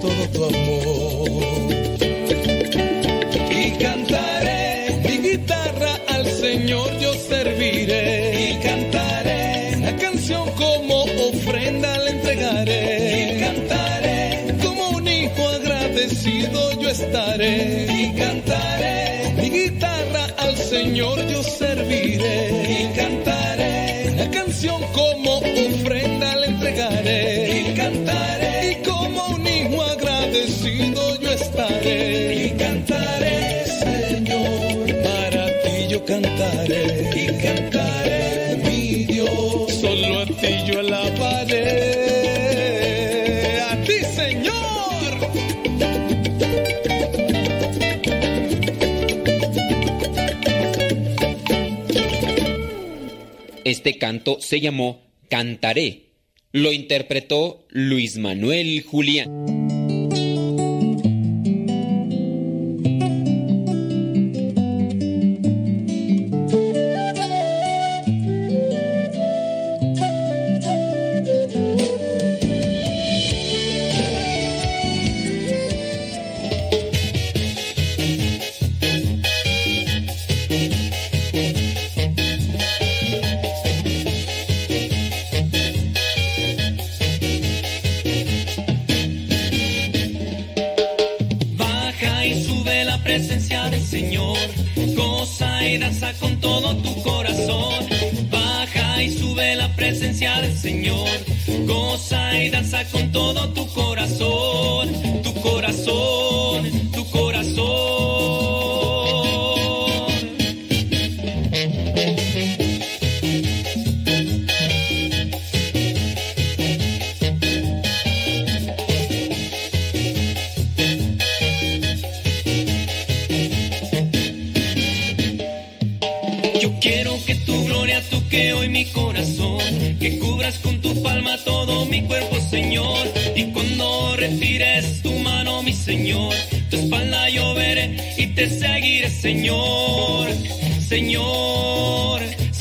todo amor. Y cantaré mi guitarra al Señor yo serviré. Y cantaré la canción como ofrenda le entregaré. Y cantaré como un hijo agradecido yo estaré. Y cantaré mi guitarra al Señor yo serviré. Y cantaré Y cantaré, Señor, para ti yo cantaré. Y cantaré, mi Dios, solo a ti yo alabaré. A ti, Señor. Este canto se llamó Cantaré. Lo interpretó Luis Manuel Julián.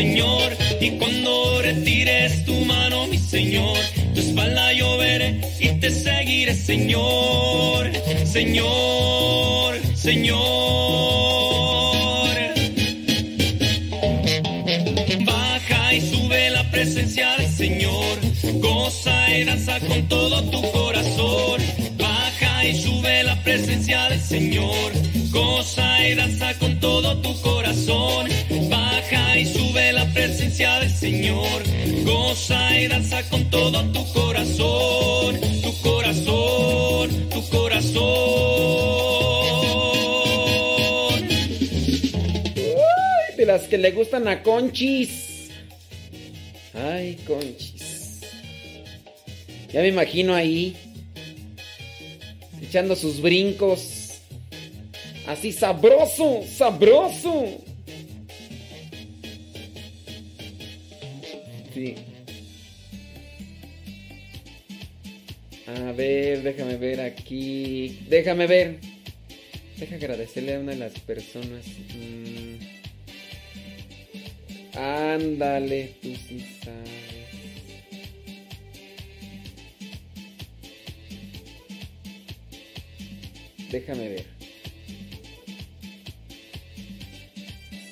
Señor. Y cuando retires tu mano, mi Señor, tu espalda yo veré y te seguiré, Señor. Señor, Señor. Baja y sube la presencia del Señor. Goza y danza con todo tu corazón. Baja y sube la presencia del Señor. Goza y danza con todo tu corazón. Presencia del Señor. Goza y danza con todo tu corazón. Tu corazón, tu corazón. Ay, de las que le gustan a Conchis. Ay, Conchis. Ya me imagino ahí. Echando sus brincos. Así sabroso, sabroso. Ver, déjame ver aquí. Déjame ver. Deja agradecerle a una de las personas. Mm. Ándale, tú sí sabes. Déjame ver.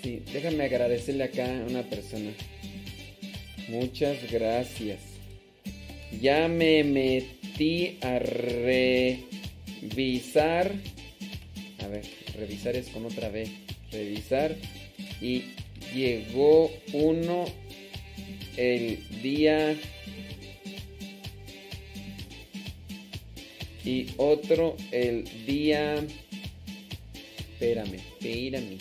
Sí, déjame agradecerle acá a una persona. Muchas gracias. Ya me metí a revisar. A ver, revisar es con otra B. Revisar. Y llegó uno el día Y otro el día... Espérame, espérame.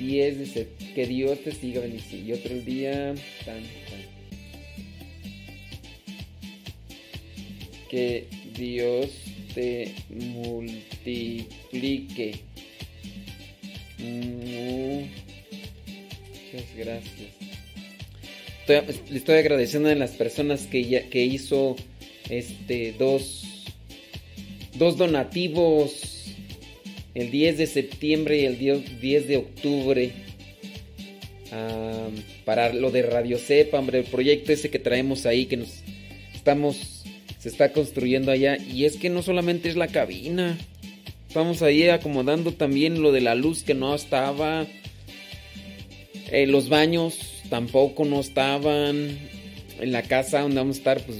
10 de Que Dios te siga bendiciendo. Y otro el día... Que Dios te multiplique. Muchas gracias. le estoy agradeciendo a las personas que, ya, que hizo este dos, dos donativos el 10 de septiembre y el 10 de octubre para lo de Radio Cepa, hombre, el proyecto ese que traemos ahí que nos estamos se está construyendo allá y es que no solamente es la cabina. Estamos ahí acomodando también lo de la luz que no estaba. Eh, los baños tampoco no estaban. En la casa donde vamos a estar, pues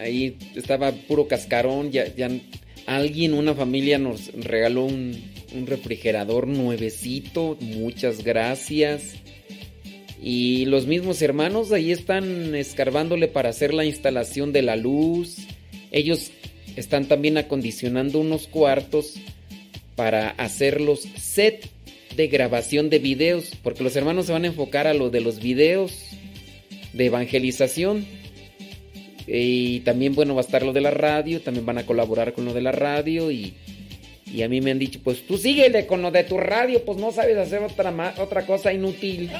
ahí estaba puro cascarón. Ya alguien, una familia nos regaló un, un refrigerador nuevecito. Muchas gracias. Y los mismos hermanos ahí están escarbándole para hacer la instalación de la luz. Ellos están también acondicionando unos cuartos para hacer los set de grabación de videos, porque los hermanos se van a enfocar a lo de los videos de evangelización. Y también, bueno, va a estar lo de la radio, también van a colaborar con lo de la radio y, y a mí me han dicho, pues tú síguele con lo de tu radio, pues no sabes hacer otra, otra cosa inútil.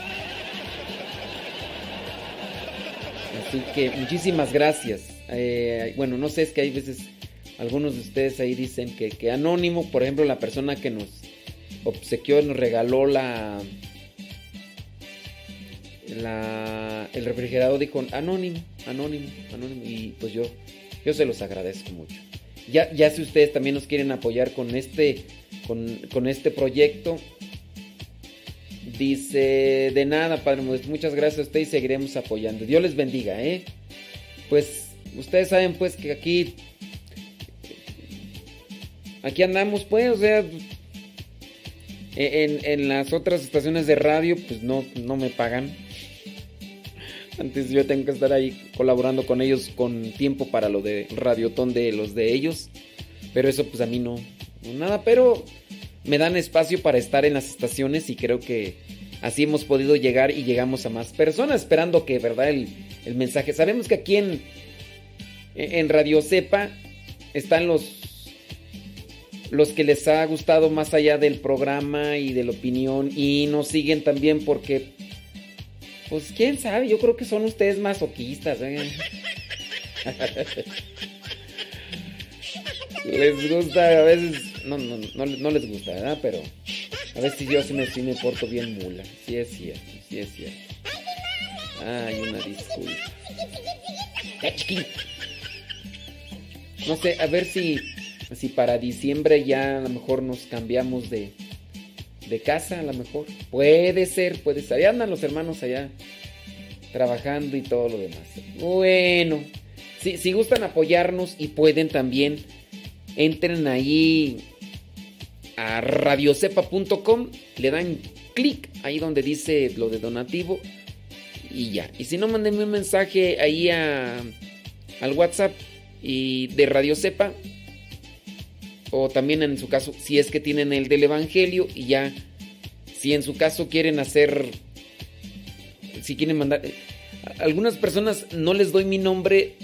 Así que muchísimas gracias. Eh, bueno, no sé, es que hay veces algunos de ustedes ahí dicen que, que anónimo, por ejemplo, la persona que nos obsequió, nos regaló la, el refrigerador dijo anónimo, anónimo, anónimo y pues yo yo se los agradezco mucho. Ya, ya si ustedes también nos quieren apoyar con este con, con este proyecto dice de nada, Padre muchas gracias a usted y seguiremos apoyando. Dios les bendiga, ¿eh? Pues ustedes saben pues que aquí aquí andamos pues, o sea, en, las otras estaciones de radio pues no, no me pagan. Antes yo tengo que estar ahí colaborando con ellos con tiempo para lo de radiotón de los de ellos. Pero eso pues a mí no, nada, pero me dan espacio para estar en las estaciones y creo que así hemos podido llegar y llegamos a más personas, esperando que, ¿verdad? El, el mensaje. Sabemos que aquí en, en Radio Cepa están los los que les ha gustado más allá del programa y de la opinión y nos siguen también porque, pues quién sabe, yo creo que son ustedes masoquistas. ¿eh? les gusta, a veces, no, no, no, les gusta, ¿verdad? Pero a veces yo sí me, sí me porto bien mula, sí es cierto, sí es cierto. Ay, una disculpa. No sé, a ver si si para diciembre ya a lo mejor nos cambiamos de, de casa, a lo mejor. Puede ser, puede ser. Ahí andan los hermanos allá trabajando y todo lo demás. Bueno, si, si gustan apoyarnos y pueden también, entren ahí a radiocepa.com, le dan clic ahí donde dice lo de donativo y ya. Y si no, mándenme un mensaje ahí a, al WhatsApp y de Radio Cepa o también en su caso, si es que tienen el del Evangelio y ya, si en su caso quieren hacer, si quieren mandar, algunas personas no les doy mi nombre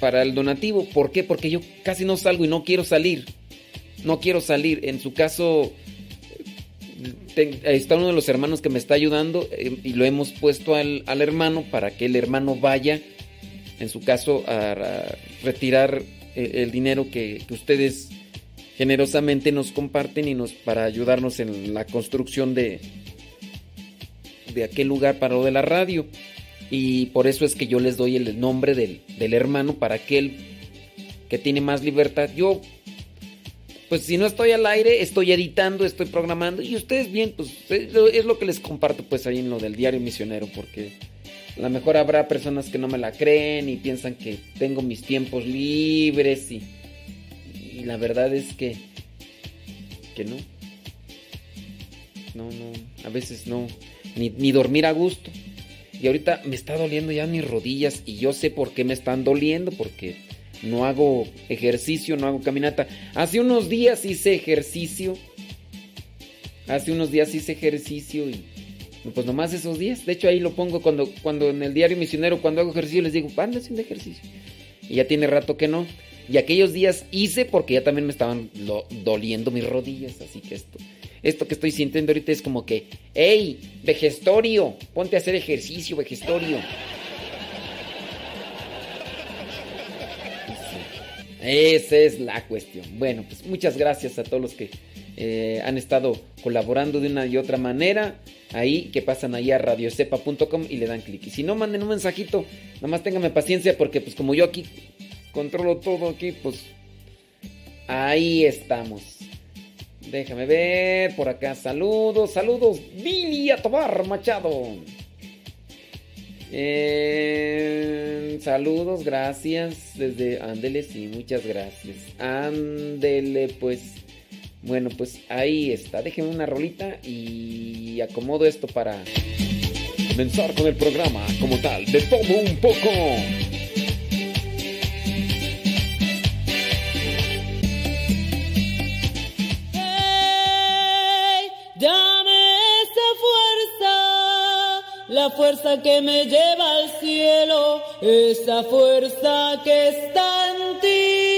para el donativo, ¿por qué? Porque yo casi no salgo y no quiero salir, no quiero salir, en su caso está uno de los hermanos que me está ayudando eh, y lo hemos puesto al, hermano para que el hermano vaya, en su caso, a retirar el dinero que, ustedes generosamente nos comparten y nos para ayudarnos en la construcción de de aquel lugar para lo de la radio. Y por eso es que yo les doy el nombre del, del hermano para aquel que tiene más libertad. Yo pues si no estoy al aire estoy editando estoy programando. Y ustedes bien pues es lo que les comparto pues ahí en lo del diario misionero porque a lo mejor habrá personas que no me la creen y piensan que tengo mis tiempos libres y, y la verdad es que, que no. No, no, a veces no. Ni, ni dormir a gusto. Y ahorita me está doliendo ya mis rodillas y yo sé por qué me están doliendo porque no hago ejercicio, no hago caminata. Hace unos días hice ejercicio. Hace unos días hice ejercicio y pues nomás esos días. De hecho ahí lo pongo cuando, cuando en el diario misionero, cuando hago ejercicio, les digo, anda haciendo ejercicio. Y ya tiene rato que no. Y aquellos días hice porque ya también me estaban doliendo mis rodillas. Así que esto, esto que estoy sintiendo ahorita es como que, hey, vejestorio, ponte a hacer ejercicio, vejestorio. Esa es la cuestión. Bueno, pues muchas gracias a todos los que eh, han estado colaborando de una y otra manera. Ahí, que pasan ahí a radiocepa.com y le dan clic. Y si no, manden un mensajito. Nada más ténganme paciencia porque pues como yo aquí controlo todo aquí, pues ahí estamos. Déjame ver por acá. Saludos, saludos. Billy Tobar Machado. Eh, saludos, gracias. Desde Ándele, sí, muchas gracias. Ándele, pues. Bueno, pues ahí está. Déjenme una rolita y acomodo esto para comenzar con el programa como tal. De todo un poco. la fuerza que me lleva al cielo, esa fuerza que está en ti.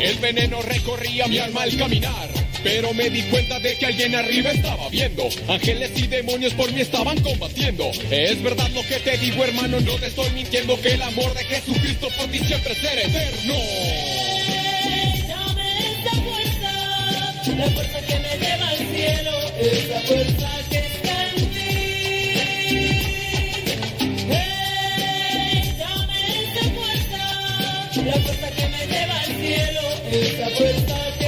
El veneno recorría mi alma al caminar. Pero me di cuenta de que alguien arriba estaba viendo. Ángeles y demonios por mí estaban combatiendo. Es verdad lo que te digo, hermano, no te estoy mintiendo que el amor de Jesucristo por ti siempre será eterno. La fuerza que me lleva al cielo, esa fuerza que está en ti. dame esa fuerza, la fuerza que me lleva al cielo, esa fuerza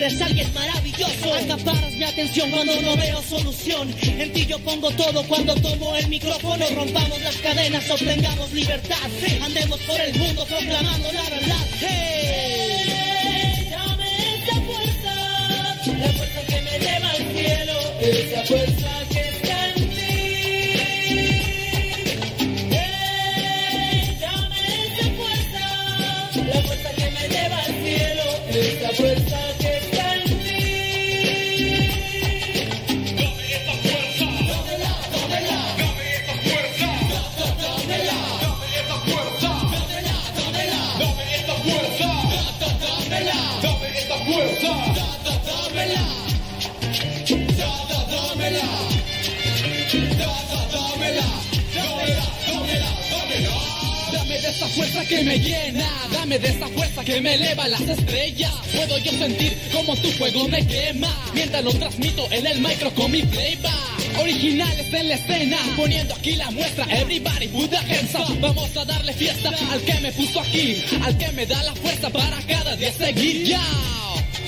eres alguien maravilloso. Acaparas mi atención cuando no veo solución. En ti yo pongo todo cuando tomo el micrófono. Rompamos las cadenas, obtengamos libertad. Andemos por el mundo proclamando la verdad. Hey. Dame esa fuerza, la fuerza que me lleva al cielo, esa fuerza que está en ti. Hey, fuerza, la fuerza que me lleva al cielo, esa fuerza fuerza que me llena, dame de esa fuerza que me eleva las estrellas. Puedo yo sentir como tu fuego me quema, mientras lo transmito en el micro con mi playback. Originales en la escena, poniendo aquí la muestra. Everybody put the. Vamos a darle fiesta al que me puso aquí, al que me da la fuerza para cada día seguir. Ya.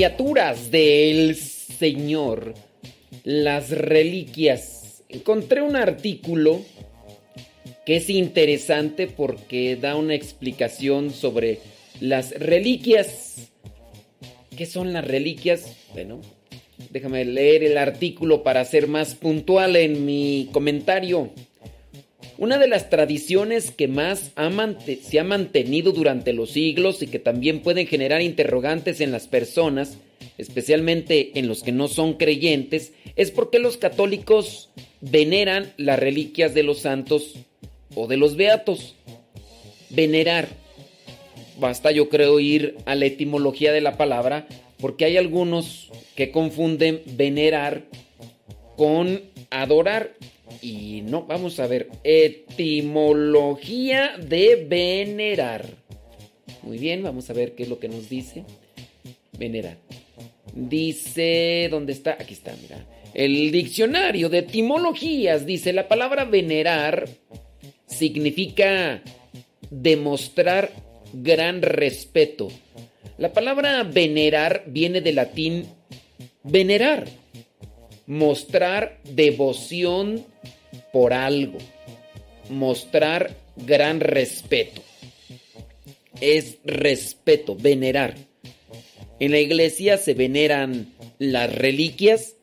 Criaturas del Señor, las reliquias. Encontré un artículo que es interesante porque da una explicación sobre las reliquias. ¿Qué son las reliquias? Bueno, déjame leer el artículo para ser más puntual en mi comentario. Una de las tradiciones que más se ha mantenido durante los siglos y que también pueden generar interrogantes en las personas, especialmente en los que no son creyentes, es porque los católicos veneran las reliquias de los santos o de los beatos. Venerar. Basta yo creo ir a la etimología de la palabra porque hay algunos que confunden venerar con adorar. Y no, vamos a ver, etimología de venerar. Muy bien, vamos a ver qué es lo que nos dice. Venerar. Dice, ¿dónde está? Aquí está, mira. El diccionario de etimologías dice, la palabra venerar significa demostrar gran respeto. La palabra venerar viene del latín venerar, mostrar devoción por algo, mostrar gran respeto. Es respeto, venerar. En la iglesia se veneran las reliquias,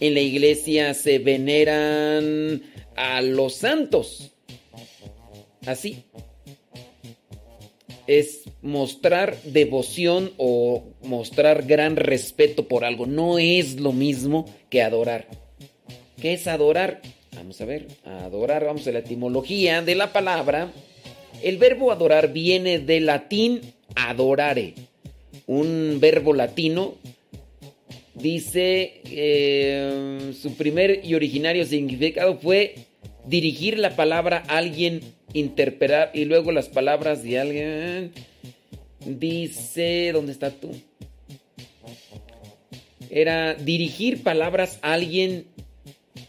en la iglesia se veneran a los santos. Así. Es mostrar devoción o mostrar gran respeto por algo. No es lo mismo que adorar. ¿Qué es adorar? Vamos a ver. Adorar, vamos a la etimología de la palabra. El verbo adorar viene del latín adorare. Un verbo latino dice eh, su primer y originario significado fue dirigir la palabra a alguien, interpretar y luego las palabras de alguien. Dice, ¿dónde está tú? Era dirigir palabras a alguien,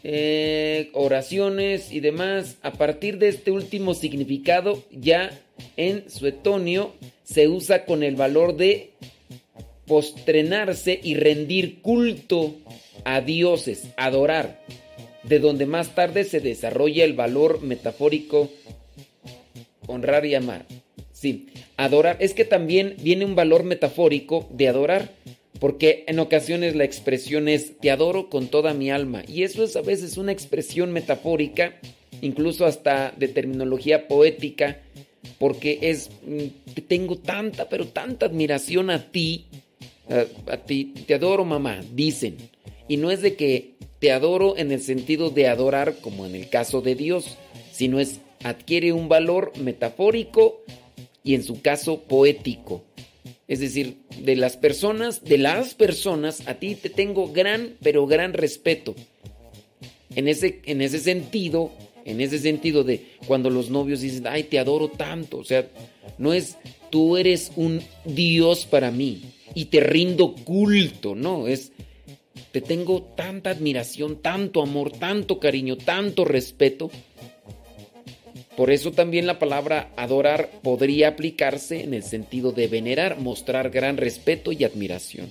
eh, oraciones y demás. A partir de este último significado, ya en suetonio se usa con el valor de postrenarse y rendir culto a dioses, adorar, de donde más tarde se desarrolla el valor metafórico honrar y amar. Sí, adorar, es que también viene un valor metafórico de adorar, porque en ocasiones la expresión es te adoro con toda mi alma, y eso es a veces una expresión metafórica, incluso hasta de terminología poética, porque es mm, tengo tanta, pero tanta admiración a ti, a, a ti, te adoro mamá, dicen. Y no es de que te adoro en el sentido de adorar como en el caso de Dios, sino es adquiere un valor metafórico y en su caso poético. Es decir, de las personas, de las personas, a ti te tengo gran, pero gran respeto. En ese, en ese sentido, en ese sentido de cuando los novios dicen, ay, te adoro tanto. O sea, no es, tú eres un Dios para mí y te rindo culto, no, es, te tengo tanta admiración, tanto amor, tanto cariño, tanto respeto. Por eso también la palabra adorar podría aplicarse en el sentido de venerar, mostrar gran respeto y admiración.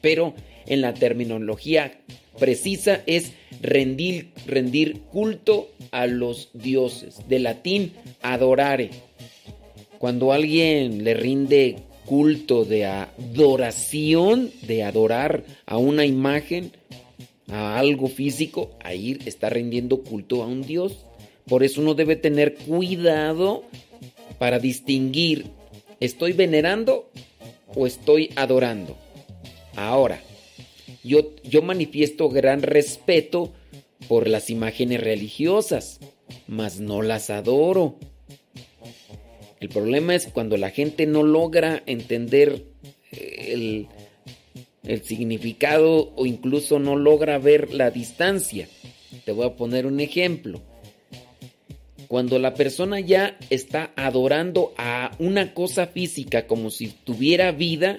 Pero en la terminología precisa es rendir, culto a los dioses. De latín, adorare. Cuando alguien le rinde culto de adoración, de adorar a una imagen, a algo físico, ahí está rindiendo culto a un dios. Por eso uno debe tener cuidado para distinguir, ¿estoy venerando o estoy adorando? Ahora, yo, yo manifiesto gran respeto por las imágenes religiosas, mas no las adoro. El problema es cuando la gente no logra entender eh, el, el significado o incluso no logra ver la distancia. Te voy a poner un ejemplo. Cuando la persona ya está adorando a una cosa física como si tuviera vida,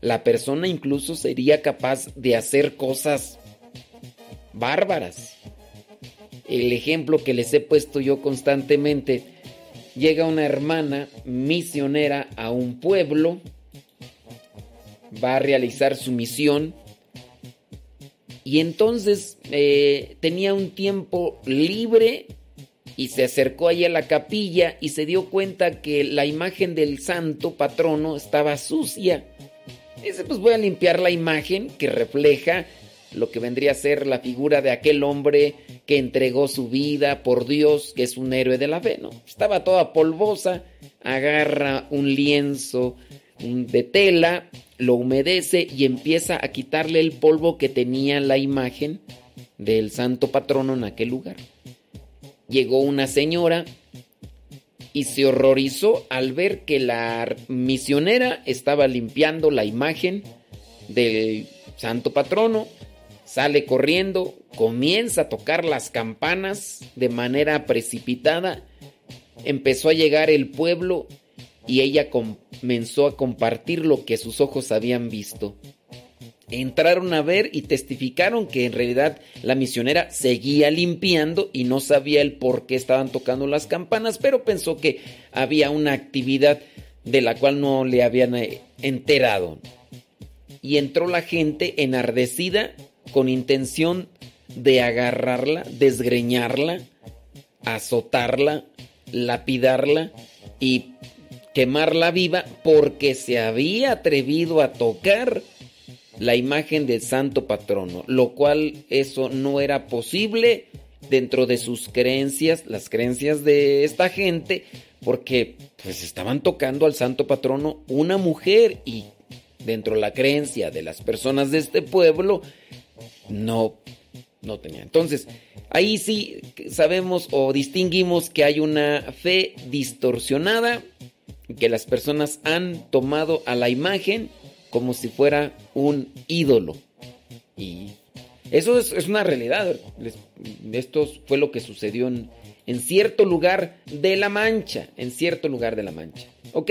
la persona incluso sería capaz de hacer cosas bárbaras. El ejemplo que les he puesto yo constantemente, llega una hermana misionera a un pueblo, va a realizar su misión y entonces eh, tenía un tiempo libre y se acercó allí a la capilla y se dio cuenta que la imagen del santo patrono estaba sucia. Dice, pues voy a limpiar la imagen que refleja lo que vendría a ser la figura de aquel hombre que entregó su vida por Dios, que es un héroe de la fe, ¿no? Estaba toda polvosa, agarra un lienzo de tela, lo humedece y empieza a quitarle el polvo que tenía la imagen del santo patrono en aquel lugar. Llegó una señora y se horrorizó al ver que la misionera estaba limpiando la imagen del santo patrono. Sale corriendo, comienza a tocar las campanas de manera precipitada. Empezó a llegar el pueblo y ella comenzó a compartir lo que sus ojos habían visto. Entraron a ver y testificaron que en realidad la misionera seguía limpiando y no sabía el por qué estaban tocando las campanas, pero pensó que había una actividad de la cual no le habían eh, enterado. Y entró la gente enardecida con intención de agarrarla, desgreñarla, azotarla, lapidarla y quemarla viva porque se había atrevido a tocar la imagen del santo patrono, lo cual eso no era posible dentro de sus creencias, las creencias de esta gente, porque pues estaban tocando al santo patrono una mujer y dentro de la creencia de las personas de este pueblo no no tenía. Entonces, ahí sí sabemos o distinguimos que hay una fe distorsionada que las personas han tomado a la imagen como si fuera un ídolo. Y eso es, una realidad. esto fue lo que sucedió en, en cierto lugar de la Mancha. En cierto lugar de la Mancha. ¿Ok?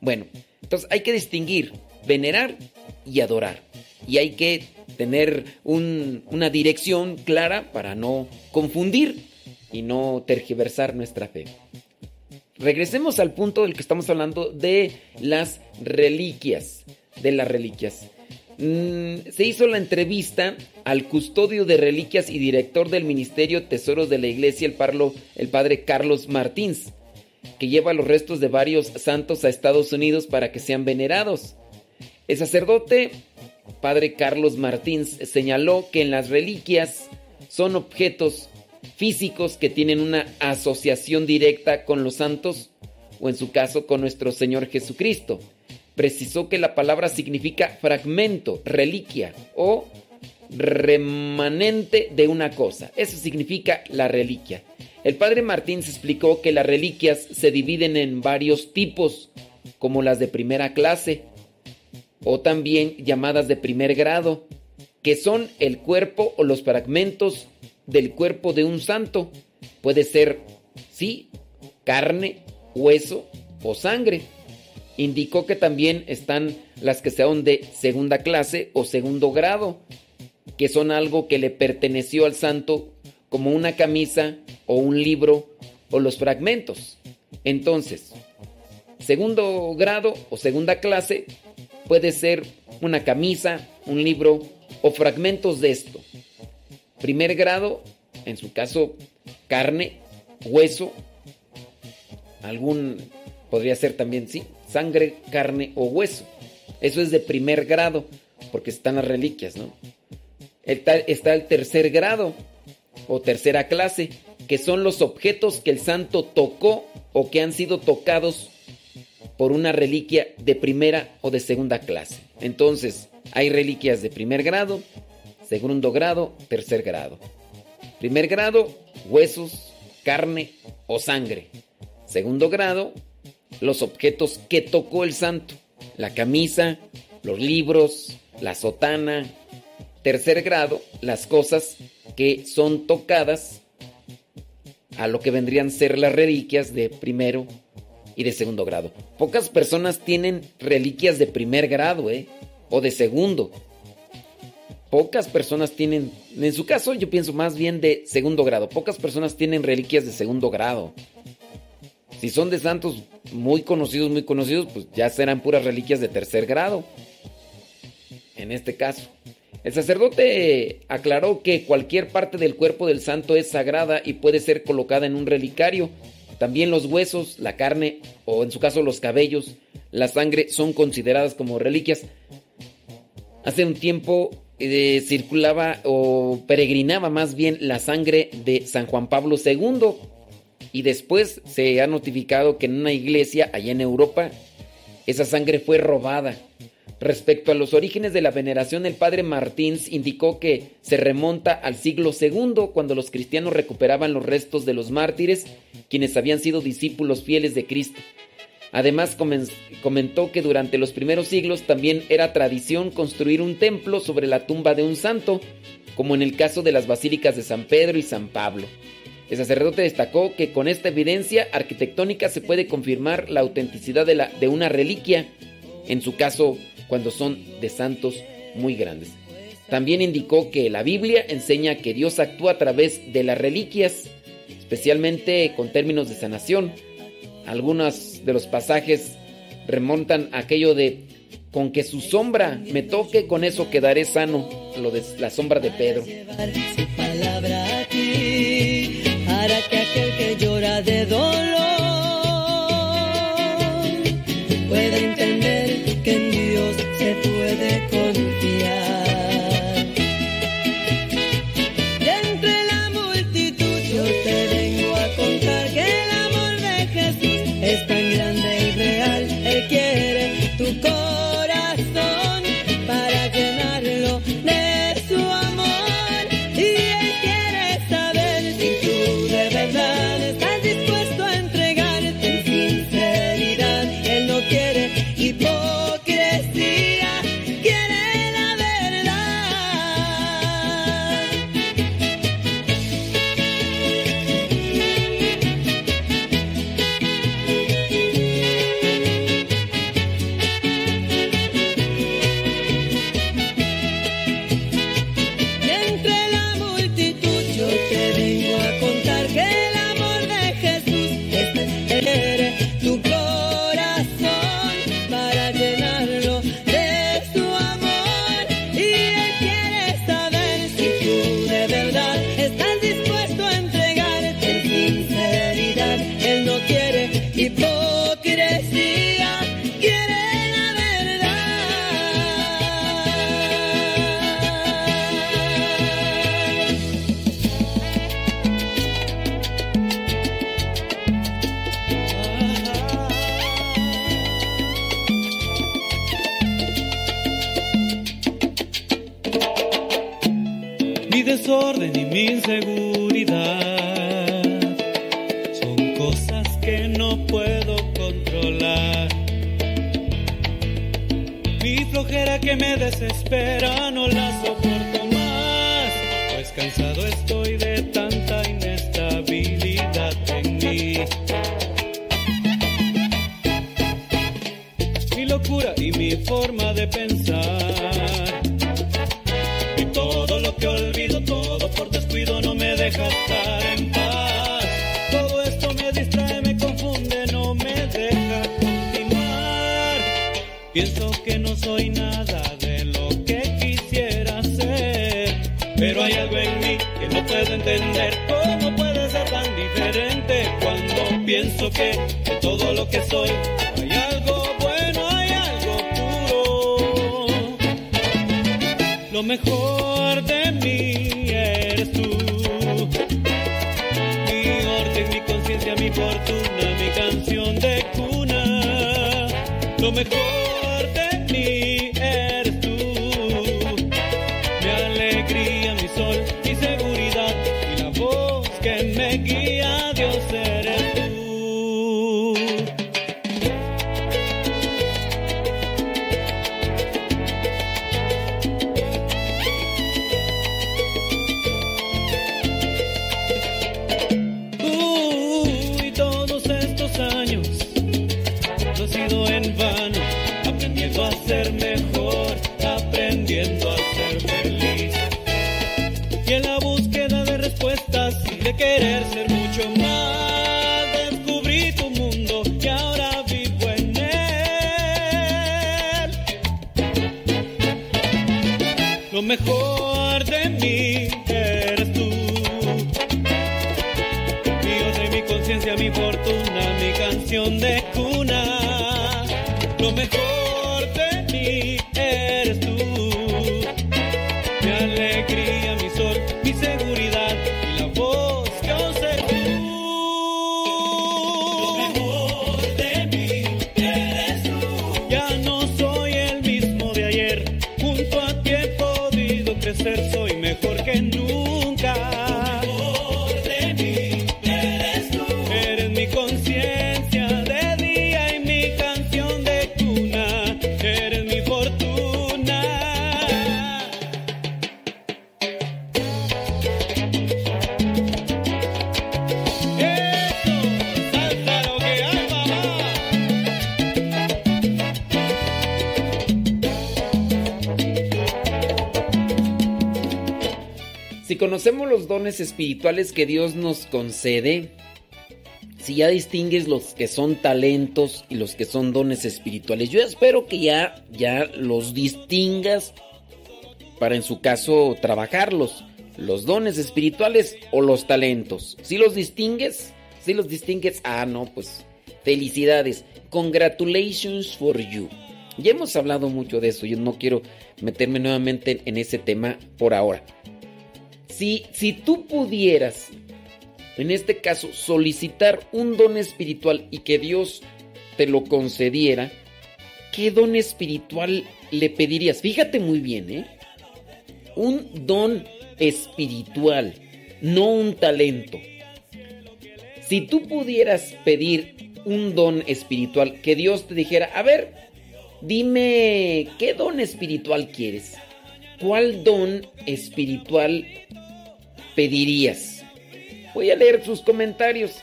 Bueno, entonces hay que distinguir venerar y adorar. Y hay que tener una dirección clara para no confundir y no tergiversar nuestra fe. Regresemos al punto del que estamos hablando de las reliquias de las reliquias. Mm, se hizo la entrevista al custodio de reliquias y director del Ministerio Tesoros de la Iglesia, el, parlo, el padre Carlos Martins, que lleva los restos de varios santos a Estados Unidos para que sean venerados. El sacerdote, padre Carlos Martins, señaló que en las reliquias son objetos físicos que tienen una asociación directa con los santos o en su caso con nuestro Señor Jesucristo precisó que la palabra significa fragmento, reliquia o remanente de una cosa. Eso significa la reliquia. El padre Martín se explicó que las reliquias se dividen en varios tipos, como las de primera clase, o también llamadas de primer grado, que son el cuerpo o los fragmentos del cuerpo de un santo. Puede ser, sí, carne, hueso o sangre. Indicó que también están las que son de segunda clase o segundo grado, que son algo que le perteneció al santo como una camisa o un libro o los fragmentos. Entonces, segundo grado o segunda clase puede ser una camisa, un libro o fragmentos de esto. Primer grado, en su caso, carne, hueso, algún, podría ser también, sí, sangre, carne o hueso. Eso es de primer grado, porque están las reliquias, ¿no? Está, el tercer grado o tercera clase, que son los objetos que el santo tocó o que han sido tocados por una reliquia de primera o de segunda clase. Entonces, hay reliquias de primer grado, segundo grado, tercer grado. Primer grado, huesos, carne o sangre. Segundo grado, los objetos que tocó el santo. La camisa, los libros, la sotana. Tercer grado, las cosas que son tocadas a lo que vendrían ser las reliquias de primero y de segundo grado. Pocas personas tienen reliquias de primer grado, ¿eh? O de segundo. Pocas personas tienen, en su caso yo pienso más bien de segundo grado. Pocas personas tienen reliquias de segundo grado. Si son de santos muy conocidos, muy conocidos, pues ya serán puras reliquias de tercer grado. En este caso. El sacerdote aclaró que cualquier parte del cuerpo del santo es sagrada y puede ser colocada en un relicario. También los huesos, la carne o en su caso los cabellos, la sangre son consideradas como reliquias. Hace un tiempo eh, circulaba o peregrinaba más bien la sangre de San Juan Pablo II y después se ha notificado que en una iglesia allá en Europa esa sangre fue robada. Respecto a los orígenes de la veneración, el padre Martins indicó que se remonta al siglo II, cuando los cristianos recuperaban los restos de los mártires, quienes habían sido discípulos fieles de Cristo. Además, comentó que durante los primeros siglos también era tradición construir un templo sobre la tumba de un santo, como en el caso de las basílicas de San Pedro y San Pablo. El sacerdote destacó que con esta evidencia arquitectónica se puede confirmar la autenticidad de, una reliquia, en su caso cuando son de santos muy grandes. También indicó que la Biblia enseña que Dios actúa a través de las reliquias, especialmente con términos de sanación. Algunos de los pasajes remontan a aquello de con que su sombra me toque, con eso quedaré sano, lo de la sombra de Pedro. Para que aquel que llora de dolor pueda entender mejor de mí eres tú. Mi orden, mi conciencia, mi fortuna, mi canción de cuna. Lo mejor conocemos los dones espirituales que Dios nos concede, si ya distingues los que son talentos y los que son dones espirituales, yo espero que ya, ya los distingas para en su caso trabajarlos, los dones espirituales o los talentos. Si los distingues, si los distingues, ah, no, pues felicidades, congratulations for you. Ya hemos hablado mucho de eso, yo no quiero meterme nuevamente en ese tema por ahora. Si, si tú pudieras, en este caso, solicitar un don espiritual y que Dios te lo concediera, ¿qué don espiritual le pedirías? Fíjate muy bien, ¿eh? Un don espiritual, no un talento. Si tú pudieras pedir un don espiritual, que Dios te dijera, a ver, dime, ¿qué don espiritual quieres? ¿Cuál don espiritual pedirías? Voy a leer sus comentarios.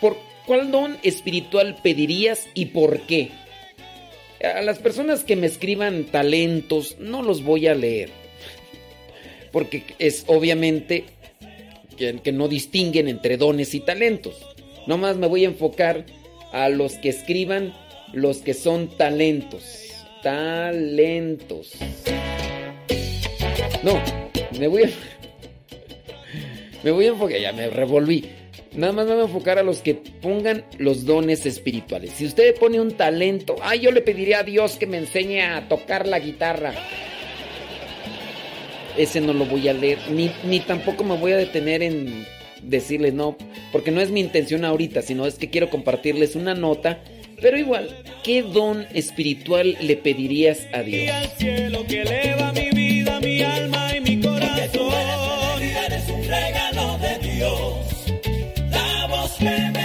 ¿Por cuál don espiritual pedirías y por qué? A las personas que me escriban talentos no los voy a leer. Porque es obviamente que, que no distinguen entre dones y talentos. Nomás me voy a enfocar a los que escriban los que son talentos. Talentos. No, me voy a... Me voy a enfocar, ya me revolví. Nada más me voy a enfocar a los que pongan los dones espirituales. Si usted pone un talento, ay, yo le pediría a Dios que me enseñe a tocar la guitarra. Ese no lo voy a leer, ni, ni tampoco me voy a detener en decirles no, porque no es mi intención ahorita, sino es que quiero compartirles una nota. Pero igual, ¿qué don espiritual le pedirías a Dios? Dios, la voz que me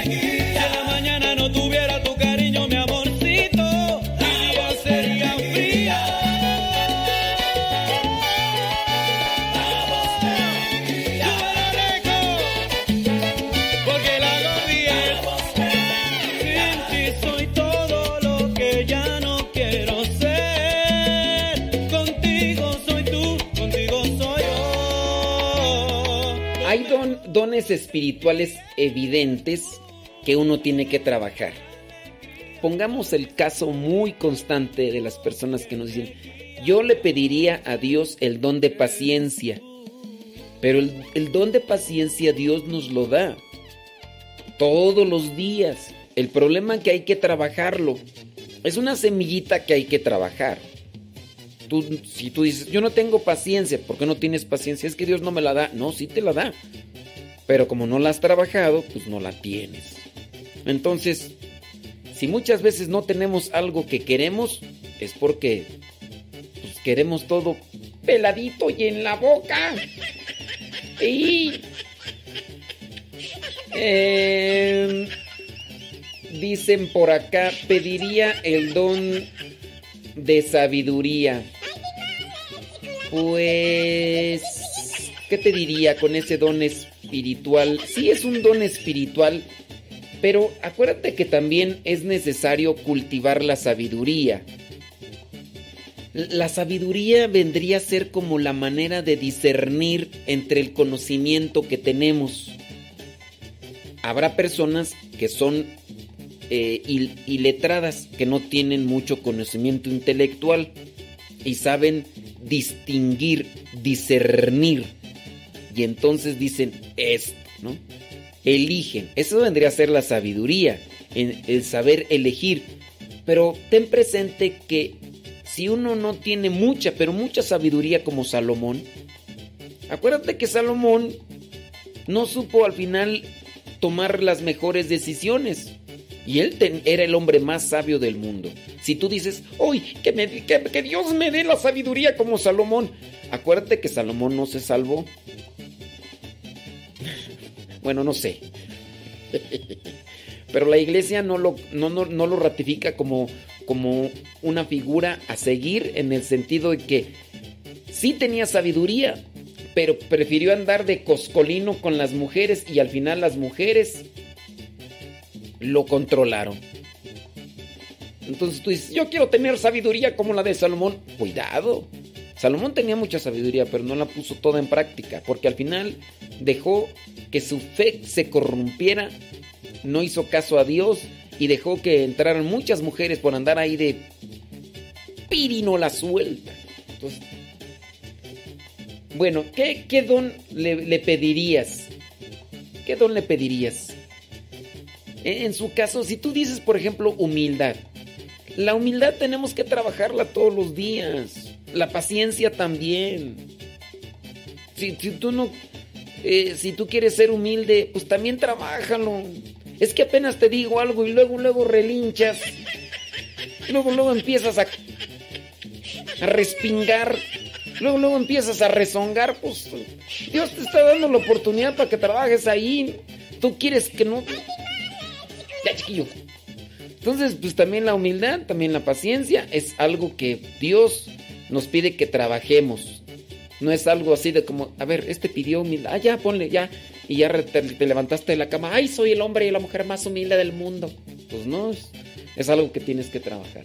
espirituales evidentes que uno tiene que trabajar. Pongamos el caso muy constante de las personas que nos dicen, yo le pediría a Dios el don de paciencia, pero el, el don de paciencia Dios nos lo da todos los días. El problema es que hay que trabajarlo. Es una semillita que hay que trabajar. Tú, si tú dices, yo no tengo paciencia, ¿por qué no tienes paciencia? Es que Dios no me la da. No, sí te la da. Pero como no la has trabajado, pues no la tienes. Entonces, si muchas veces no tenemos algo que queremos, es porque pues, queremos todo peladito y en la boca. Y... Em, dicen por acá, pediría el don de sabiduría. Pues, ¿qué te diría con ese don espiritual? Sí es un don espiritual, pero acuérdate que también es necesario cultivar la sabiduría. La sabiduría vendría a ser como la manera de discernir entre el conocimiento que tenemos. Habrá personas que son eh, iletradas, que no tienen mucho conocimiento intelectual y saben distinguir, discernir. Y entonces dicen esto, ¿no? Eligen. Eso vendría a ser la sabiduría, el saber elegir. Pero ten presente que si uno no tiene mucha, pero mucha sabiduría como Salomón, acuérdate que Salomón no supo al final tomar las mejores decisiones. Y él era el hombre más sabio del mundo. Si tú dices, hoy que, Dios me dé la sabiduría como Salomón, acuérdate que Salomón no se salvó. Bueno, no sé. Pero la iglesia no lo, no, lo ratifica como, como una figura a seguir en el sentido de que sí tenía sabiduría, pero prefirió andar de coscolino con las mujeres y al final las mujeres lo controlaron. Entonces tú dices, yo quiero tener sabiduría como la de Salomón. Cuidado. Salomón tenía mucha sabiduría, pero no la puso toda en práctica, porque al final dejó que su fe se corrompiera, no hizo caso a Dios y dejó que entraran muchas mujeres por andar ahí de pirino la suelta. Entonces, bueno, ¿qué, qué don le, le pedirías? ¿Qué don le pedirías? En su caso, si tú dices, por ejemplo, humildad, la humildad tenemos que trabajarla todos los días. La paciencia también. Si, tú no, eh, si tú quieres ser humilde, pues también trabájalo. Es que apenas te digo algo y luego, luego relinchas. Luego, luego empiezas a, a respingar. Luego, luego empiezas a rezongar. Pues Dios te está dando la oportunidad para que trabajes ahí. Tú quieres que no entonces, pues también la humildad, también la paciencia es algo que Dios nos pide que trabajemos. No es algo así de como, a ver, este pidió humildad, ah, ya, ponle, ya, y ya te, levantaste de la cama, ay, soy el hombre y la mujer más humilde del mundo. Pues no, es, es algo que tienes que trabajar.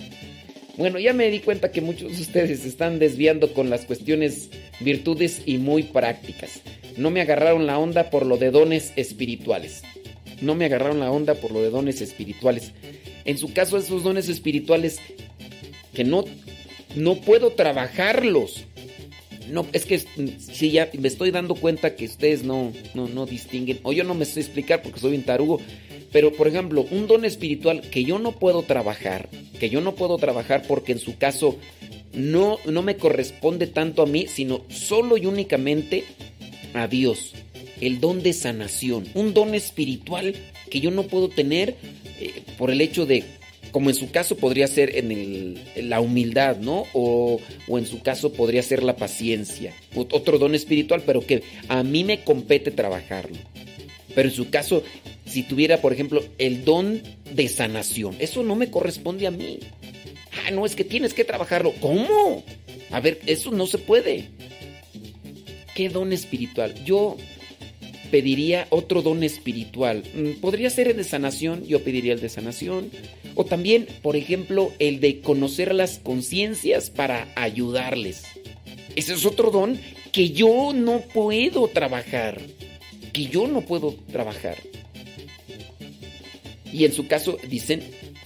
Bueno, ya me di cuenta que muchos de ustedes están desviando con las cuestiones virtudes y muy prácticas. No me agarraron la onda por lo de dones espirituales no me agarraron la onda por lo de dones espirituales. En su caso, esos dones espirituales que no, no puedo trabajarlos. No, es que si ya me estoy dando cuenta que ustedes no, no, no distinguen, o yo no me sé explicar porque soy bien tarugo, pero por ejemplo, un don espiritual que yo no puedo trabajar, que yo no puedo trabajar porque en su caso no, no me corresponde tanto a mí, sino solo y únicamente a Dios el don de sanación, un don espiritual que yo no puedo tener eh, por el hecho de, como en su caso podría ser en, la humildad, ¿no? O, o, en su caso podría ser la paciencia, otro don espiritual, pero que a mí me compete trabajarlo. Pero en su caso, si tuviera, por ejemplo, el don de sanación, eso no me corresponde a mí. Ah, no, es que tienes que trabajarlo. ¿Cómo? A ver, eso no se puede. ¿Qué don espiritual? Yo pediría otro don espiritual. Mm, podría ser el de sanación, yo pediría el de sanación. O también, por ejemplo, el de conocer las conciencias para ayudarles. Ese es otro don que yo no puedo trabajar. que yo no puedo trabajar. Y en su caso dicen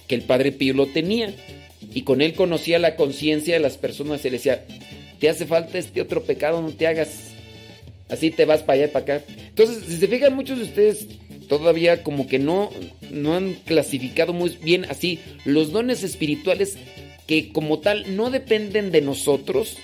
que el padre Pío lo tenía y con él conocía la conciencia de las personas y le decía, te hace falta este otro pecado, no te hagas, así te vas para allá y para acá. Entonces, si se fijan, muchos de ustedes todavía como que no, no han clasificado muy bien así los dones espirituales que como tal no dependen de nosotros,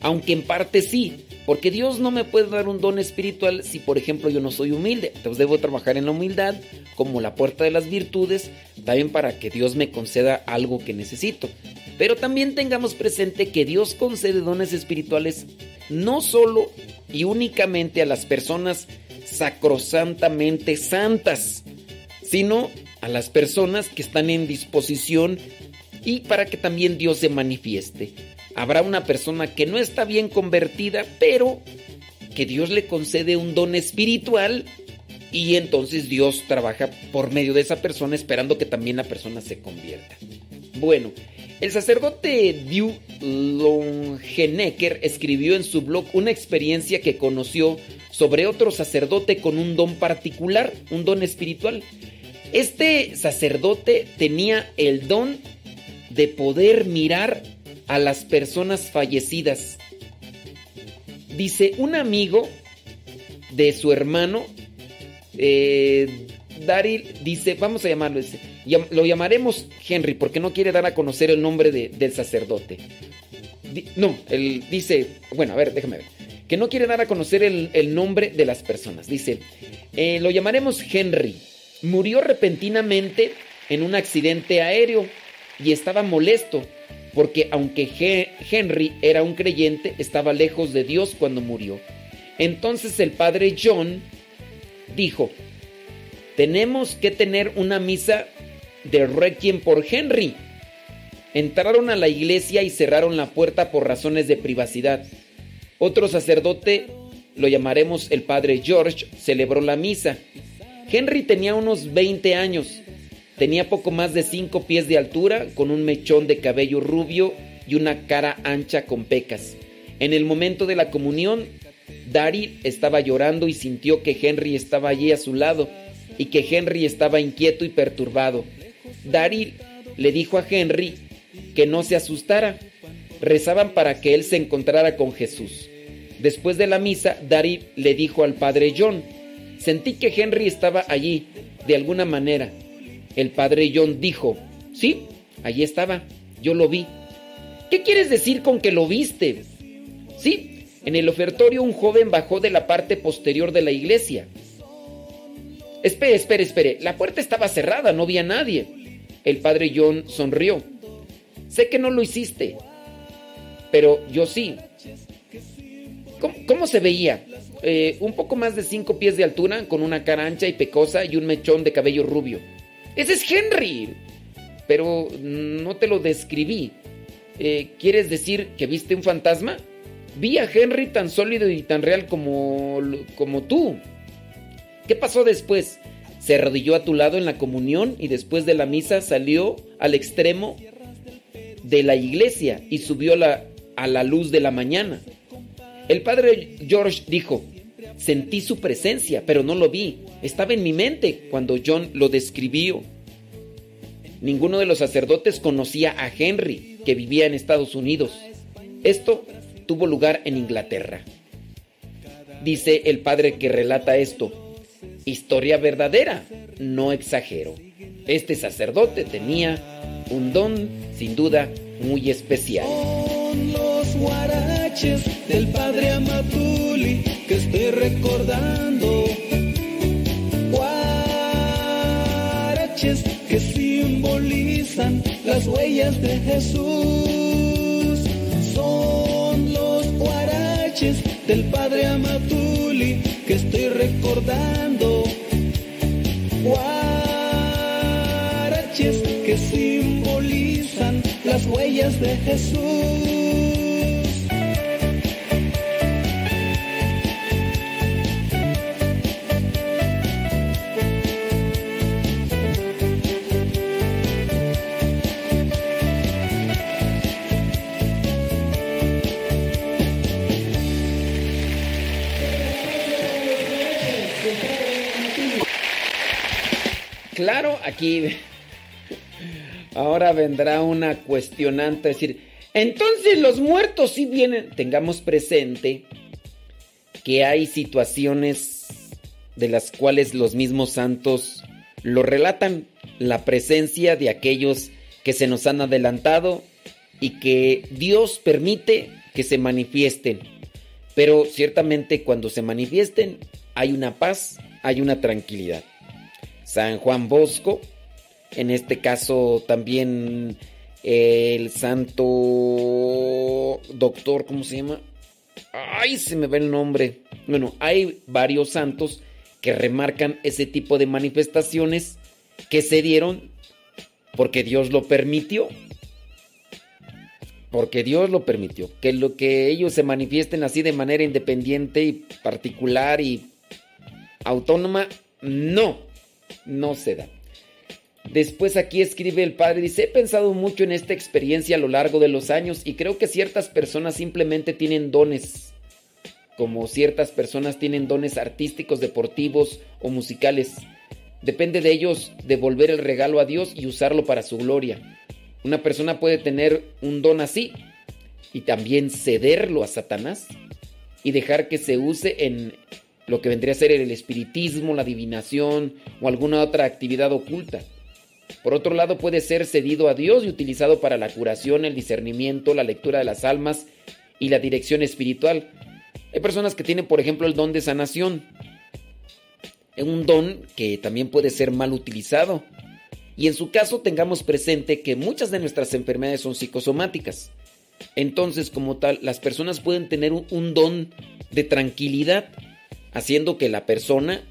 aunque en parte sí, porque Dios no me puede dar un don espiritual si, por ejemplo, yo no soy humilde. Entonces debo trabajar en la humildad como la puerta de las virtudes, también para que Dios me conceda algo que necesito. Pero también tengamos presente que Dios concede dones espirituales no solo y únicamente a las personas sacrosantamente santas, sino a las personas que están en disposición y para que también Dios se manifieste. Habrá una persona que no está bien convertida, pero que Dios le concede un don espiritual y entonces Dios trabaja por medio de esa persona esperando que también la persona se convierta. Bueno, el sacerdote Diu Longenecker escribió en su blog una experiencia que conoció sobre otro sacerdote con un don particular, un don espiritual. Este sacerdote tenía el don de poder mirar a las personas fallecidas. Dice, un amigo de su hermano, eh, Daryl, dice, vamos a llamarlo, lo llamaremos Henry porque no quiere dar a conocer el nombre del sacerdote. no, él dice, bueno, a ver, déjame ver, que no quiere dar a conocer el, nombre de las personas. Dice, eh, lo llamaremos Henry. Murió repentinamente en un accidente aéreo y estaba molesto porque aunque Henry era un creyente, estaba lejos de Dios cuando murió. Entonces el padre John dijo, tenemos que tener una misa de requiem por Henry. Entraron a la iglesia y cerraron la puerta por razones de privacidad. Otro sacerdote, lo llamaremos el padre George, celebró la misa. Henry tenía unos 20 años Tenía poco más de cinco pies de altura, con un mechón de cabello rubio y una cara ancha con pecas. En el momento de la comunión, Daryl estaba llorando y sintió que Henry estaba allí a su lado y que Henry estaba inquieto y perturbado. Daryl le dijo a Henry que no se asustara. Rezaban para que él se encontrara con Jesús. Después de la misa, Daryl le dijo al padre John, sentí que Henry estaba allí, de alguna manera. El padre John dijo, sí, allí estaba, yo lo vi. ¿Qué quieres decir con que lo viste? Sí, en el ofertorio un joven bajó de la parte posterior de la iglesia. Espere, espere, espere, la puerta estaba cerrada, no había nadie. El padre John sonrió. Sé que no lo hiciste, pero yo sí. ¿Cómo, se veía? Eh, un poco más de cinco pies de altura, con una cara ancha y pecosa y un mechón de cabello rubio. Ese es Henry. Pero no te lo describí. Eh, ¿Quieres decir que viste un fantasma? Vi a Henry tan sólido y tan real como, como tú. ¿Qué pasó después? Se arrodilló a tu lado en la comunión y después de la misa salió al extremo de la iglesia y subió a la luz de la mañana. El padre George dijo, Sentí su presencia, pero no lo vi. Estaba en mi mente cuando John lo describió. Ninguno de los sacerdotes conocía a Henry, que vivía en Estados Unidos. Esto tuvo lugar en Inglaterra. Dice el padre que relata esto. Historia verdadera, no exagero. Este sacerdote tenía un don, sin duda, muy especial guaraches del padre Amatuli que estoy recordando. Guaraches que simbolizan las huellas de Jesús. Del padre Amatuli que estoy recordando. Guaraches que simbolizan las huellas de Jesús. Claro, aquí ahora vendrá una cuestionante, decir, entonces los muertos sí vienen. Tengamos presente que hay situaciones de las cuales los mismos santos lo relatan, la presencia de aquellos que se nos han adelantado y que Dios permite que se manifiesten. Pero ciertamente cuando se manifiesten hay una paz, hay una tranquilidad. San Juan Bosco, en este caso también el santo doctor, ¿cómo se llama? Ay, se me ve el nombre. Bueno, hay varios santos que remarcan ese tipo de manifestaciones que se dieron porque Dios lo permitió. Porque Dios lo permitió. Que lo que ellos se manifiesten así de manera independiente y particular y autónoma, no, no se da. Después aquí escribe el padre, dice, he pensado mucho en esta experiencia a lo largo de los años y creo que ciertas personas simplemente tienen dones, como ciertas personas tienen dones artísticos, deportivos o musicales. Depende de ellos devolver el regalo a Dios y usarlo para su gloria. Una persona puede tener un don así y también cederlo a Satanás y dejar que se use en lo que vendría a ser el espiritismo, la adivinación o alguna otra actividad oculta. Por otro lado, puede ser cedido a Dios y utilizado para la curación, el discernimiento, la lectura de las almas y la dirección espiritual. Hay personas que tienen, por ejemplo, el don de sanación. Es un don que también puede ser mal utilizado. Y en su caso tengamos presente que muchas de nuestras enfermedades son psicosomáticas. Entonces, como tal, las personas pueden tener un don de tranquilidad, haciendo que la persona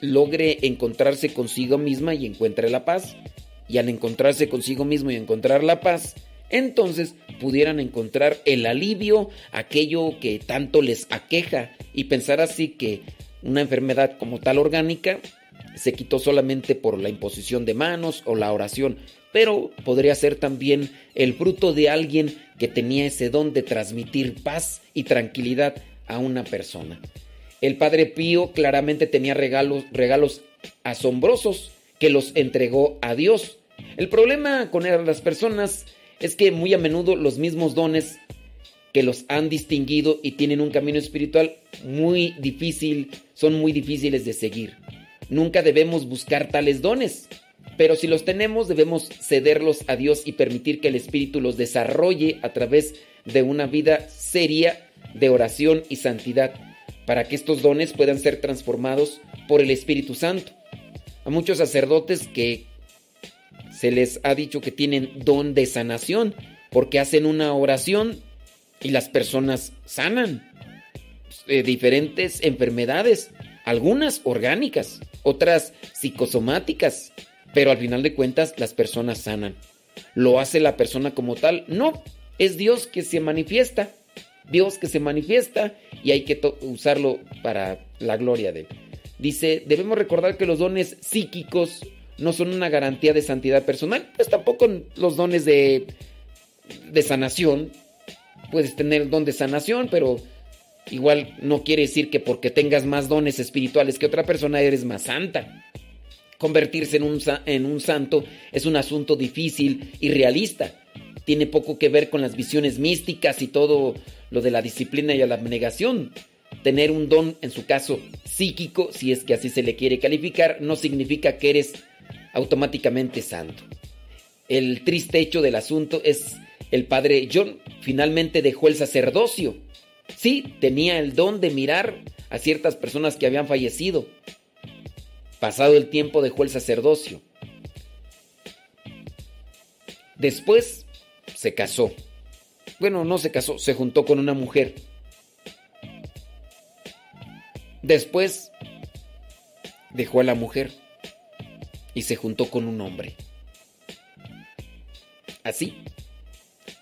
logre encontrarse consigo misma y encuentre la paz. Y al encontrarse consigo mismo y encontrar la paz, entonces pudieran encontrar el alivio, aquello que tanto les aqueja y pensar así que una enfermedad como tal orgánica se quitó solamente por la imposición de manos o la oración, pero podría ser también el fruto de alguien que tenía ese don de transmitir paz y tranquilidad a una persona. El Padre Pío claramente tenía regalos, regalos asombrosos que los entregó a Dios. El problema con las personas es que muy a menudo los mismos dones que los han distinguido y tienen un camino espiritual muy difícil, son muy difíciles de seguir. Nunca debemos buscar tales dones, pero si los tenemos debemos cederlos a Dios y permitir que el Espíritu los desarrolle a través de una vida seria de oración y santidad para que estos dones puedan ser transformados por el Espíritu Santo. A muchos sacerdotes que se les ha dicho que tienen don de sanación, porque hacen una oración y las personas sanan de diferentes enfermedades, algunas orgánicas, otras psicosomáticas, pero al final de cuentas las personas sanan. ¿Lo hace la persona como tal? No, es Dios que se manifiesta. Dios que se manifiesta y hay que usarlo para la gloria de Él. Dice, debemos recordar que los dones psíquicos no son una garantía de santidad personal, pues tampoco los dones de, de sanación. Puedes tener el don de sanación, pero igual no quiere decir que porque tengas más dones espirituales que otra persona eres más santa. Convertirse en un, en un santo es un asunto difícil y realista. Tiene poco que ver con las visiones místicas y todo lo de la disciplina y la abnegación. Tener un don, en su caso psíquico, si es que así se le quiere calificar, no significa que eres automáticamente santo. El triste hecho del asunto es el padre John finalmente dejó el sacerdocio. Sí, tenía el don de mirar a ciertas personas que habían fallecido. Pasado el tiempo dejó el sacerdocio. Después se casó. Bueno, no se casó, se juntó con una mujer. Después dejó a la mujer y se juntó con un hombre. Así.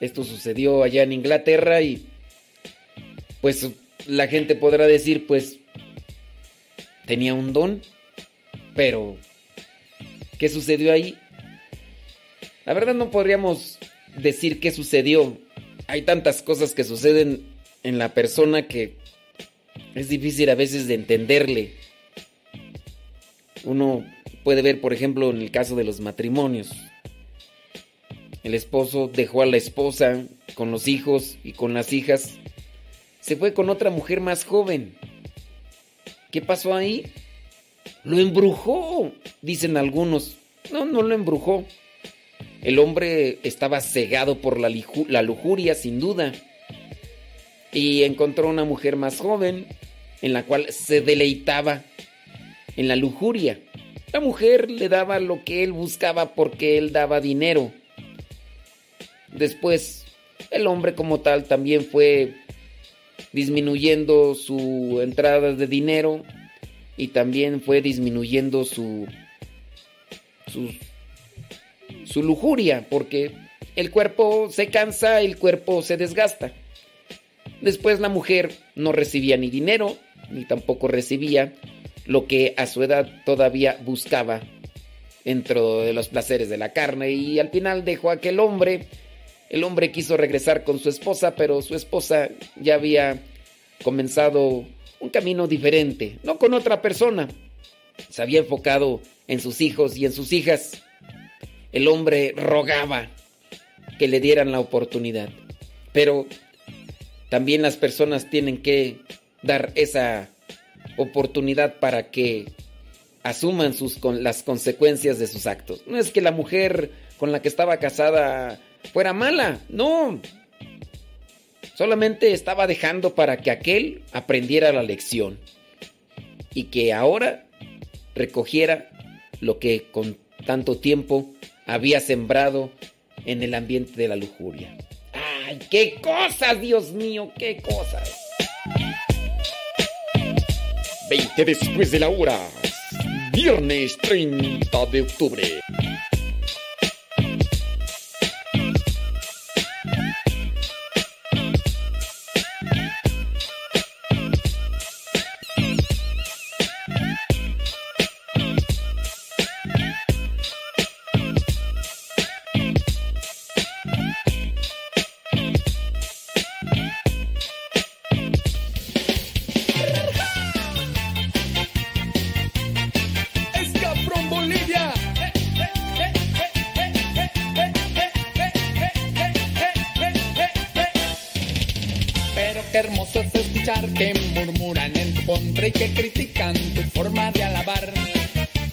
Esto sucedió allá en Inglaterra y pues la gente podrá decir pues tenía un don, pero ¿qué sucedió ahí? La verdad no podríamos decir qué sucedió hay tantas cosas que suceden en la persona que es difícil a veces de entenderle. Uno puede ver, por ejemplo, en el caso de los matrimonios. El esposo dejó a la esposa con los hijos y con las hijas. Se fue con otra mujer más joven. ¿Qué pasó ahí? Lo embrujó, dicen algunos. No, no lo embrujó. El hombre estaba cegado por la, lujuria, sin duda. Y encontró una mujer más joven en la cual se deleitaba en la lujuria. La mujer le daba lo que él buscaba porque él daba dinero. Después, el hombre como tal también fue disminuyendo su entrada de dinero y también fue disminuyendo su, su lujuria porque el cuerpo se cansa, el cuerpo se desgasta. Después la mujer no recibía ni dinero, ni tampoco recibía lo que a su edad todavía buscaba dentro de los placeres de la carne y al final dejó a aquel hombre. El hombre quiso regresar con su esposa, pero su esposa ya había comenzado un camino diferente, no con otra persona. Se había enfocado en sus hijos y en sus hijas. El hombre rogaba que le dieran la oportunidad, pero también las personas tienen que dar esa oportunidad para que asuman sus, las consecuencias de sus actos. No es que la mujer con la que estaba casada fuera mala, no. Solamente estaba dejando para que aquel aprendiera la lección y que ahora recogiera lo que con tanto tiempo había sembrado en el ambiente de la lujuria. ¡Ay, qué cosas, Dios mío, qué cosas! 20 después de la hora. Viernes 30 de octubre. hermoso es escuchar que murmuran en tu contra y que critican tu forma de alabar.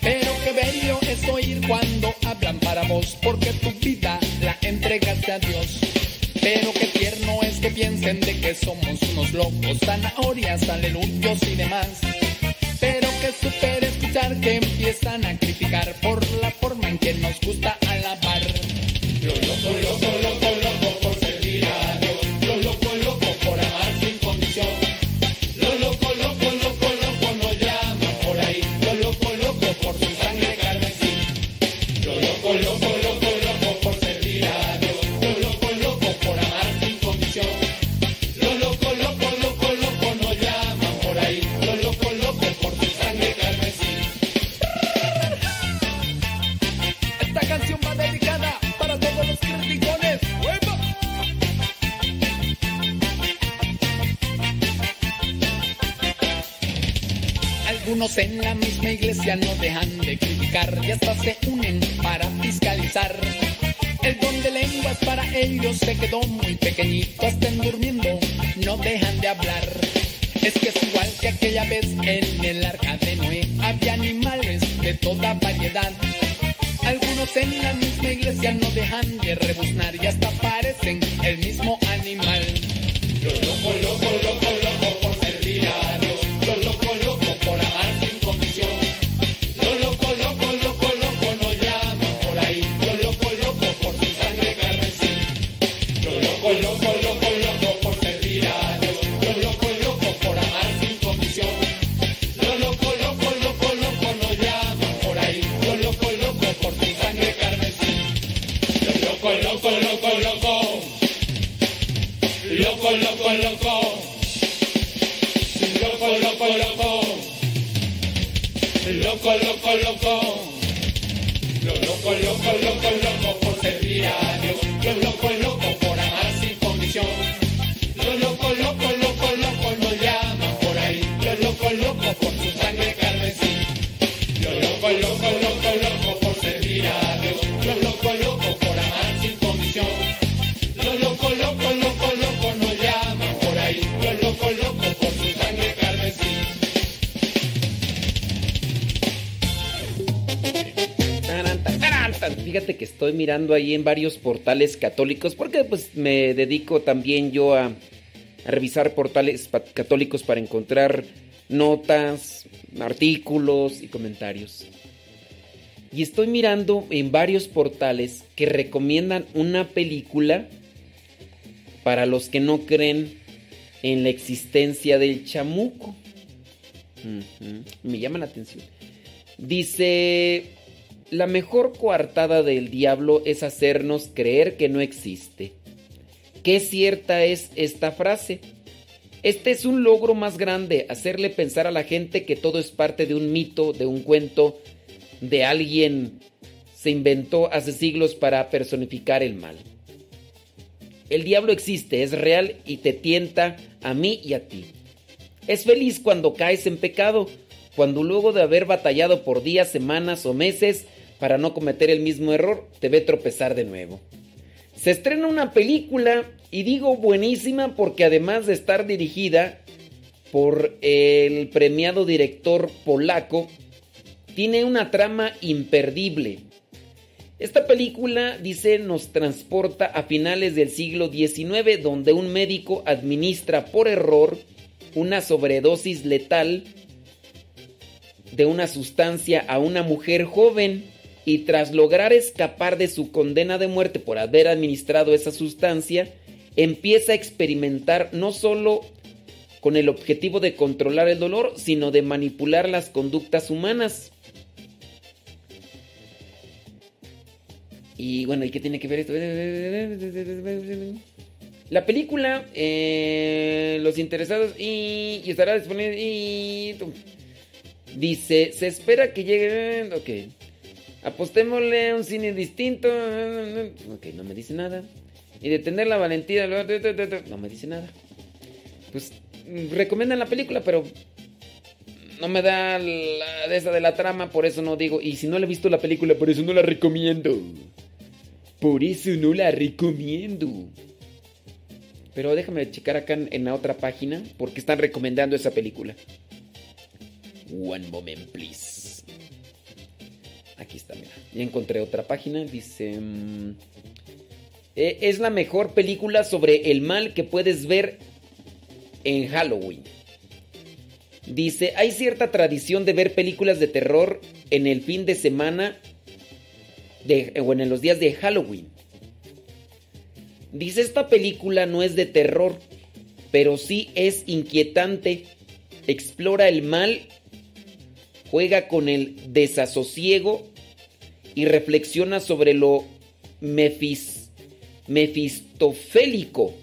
Pero qué bello es oír cuando hablan para vos, porque tu vida la entregaste a Dios. Pero qué tierno es que piensen de que somos unos locos, zanahorias, aleluyos y demás. Pero que super escuchar que empiezan a criticar por la forma en que nos gusta alabar. Yo, yo, yo, En la misma iglesia no dejan de criticar y hasta se unen para fiscalizar. El don de lenguas para ellos se quedó muy pequeñito, estén durmiendo, no dejan de hablar. Es que es igual que aquella vez en el arca de Noé, había animales de toda variedad. Algunos en la misma iglesia no dejan de rebuznar y hasta parecen el mismo animal. Los loco, loco! loco, loco. Los loco loco loco locos por ser diario. Los locos, locos por mirando ahí en varios portales católicos, porque pues me dedico también yo a, revisar portales católicos para encontrar notas, artículos y comentarios. Y estoy mirando en varios portales que recomiendan una película para los que no creen en la existencia del chamuco. Me llama la atención. Dice, la mejor coartada del diablo es hacernos creer que no existe. Qué cierta es esta frase. Este es un logro más grande, hacerle pensar a la gente que todo es parte de un mito, de un cuento, de alguien se inventó hace siglos para personificar el mal. El diablo existe, es real y te tienta a mí y a ti. Es feliz cuando caes en pecado, cuando luego de haber batallado por días, semanas o meses para no cometer el mismo error, te ve tropezar de nuevo. Se estrena una película y digo buenísima porque además de estar dirigida por el premiado director polaco, tiene una trama imperdible. Esta película, dice, nos transporta a finales del siglo XIX, donde un médico administra por error una sobredosis letal de una sustancia a una mujer joven y tras lograr escapar de su condena de muerte por haber administrado esa sustancia, empieza a experimentar no solo con el objetivo de controlar el dolor, sino de manipular las conductas humanas. Y bueno, ¿y qué tiene que ver esto? La película, eh, los interesados y, estará disponible dice, se espera que llegue, ok, apostémosle a un cine distinto, ok, no me dice nada, y de tener la valentía, no me dice nada. Pues recomiendan la película, pero no me da la de esa de la trama, por eso no digo, y si no le he visto la película, por eso no la recomiendo. Por eso no la recomiendo. Pero déjame checar acá en la otra página porque están recomendando esa película. One moment, please. Aquí está, mira. Ya encontré otra página. Dice... mm, eh, es la mejor película sobre el mal que puedes ver en Halloween. Dice, hay cierta tradición de ver películas de terror en el fin de semana o en los días de Halloween. Dice, esta película no es de terror, pero sí es inquietante. Explora el mal, juega con el desasosiego y reflexiona sobre lo mefis, mefistofélico.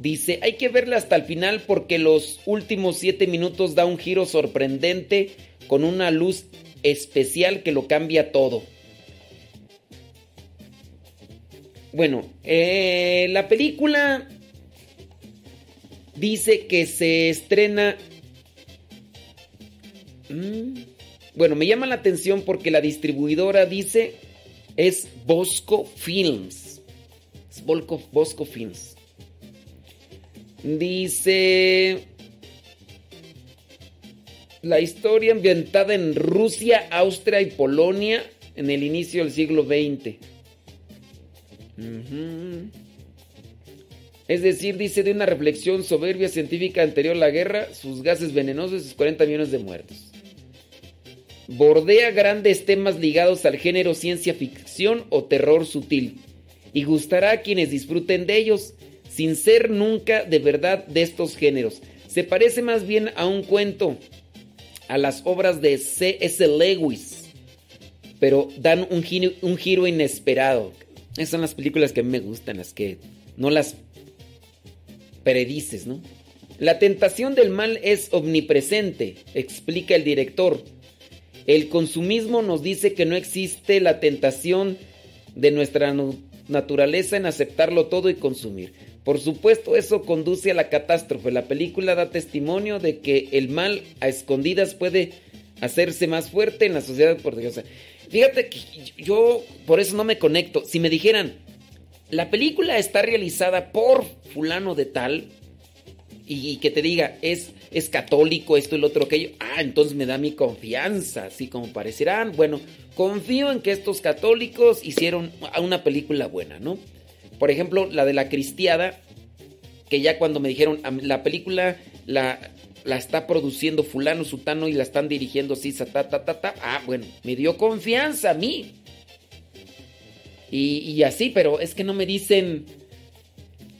Dice, hay que verla hasta el final porque los últimos siete minutos da un giro sorprendente con una luz especial que lo cambia todo. Bueno, eh, la película dice que se estrena... Mm, Bueno, me llama la atención porque la distribuidora dice es Bosco Films. Es Bosco Films. Dice... La historia ambientada en Rusia, Austria y Polonia en el inicio del siglo XX. Es decir, dice de una reflexión soberbia científica anterior a la guerra, sus gases venenosos y sus 40 millones de muertos. Bordea grandes temas ligados al género ciencia ficción o terror sutil y gustará a quienes disfruten de ellos, sin ser nunca de verdad de estos géneros. Se parece más bien a un cuento, a las obras de C.S. Lewis, pero dan un giro, un giro inesperado. Esas son las películas que a mí me gustan, las que no las predices, ¿no? La tentación del mal es omnipresente, explica el director. El consumismo nos dice que no existe la tentación de nuestra nu- naturaleza en aceptarlo todo y consumir. Por supuesto, eso conduce a la catástrofe. La película da testimonio de que el mal a escondidas puede hacerse más fuerte en la sociedad portuguesa. Fíjate que yo por eso no me conecto. Si me dijeran, la película está realizada por fulano de tal y, que te diga, es, es católico, esto y lo otro, aquello, ah, entonces me da mi confianza, así como parecerán. Bueno, confío en que estos católicos hicieron una película buena, ¿no? Por ejemplo, la de la cristiada, que ya cuando me dijeron, la película la, la está produciendo fulano, sutano y la están dirigiendo así, ta, ta, ta, ta, ah, bueno, me dio confianza a mí. Y, y así, pero es que no me dicen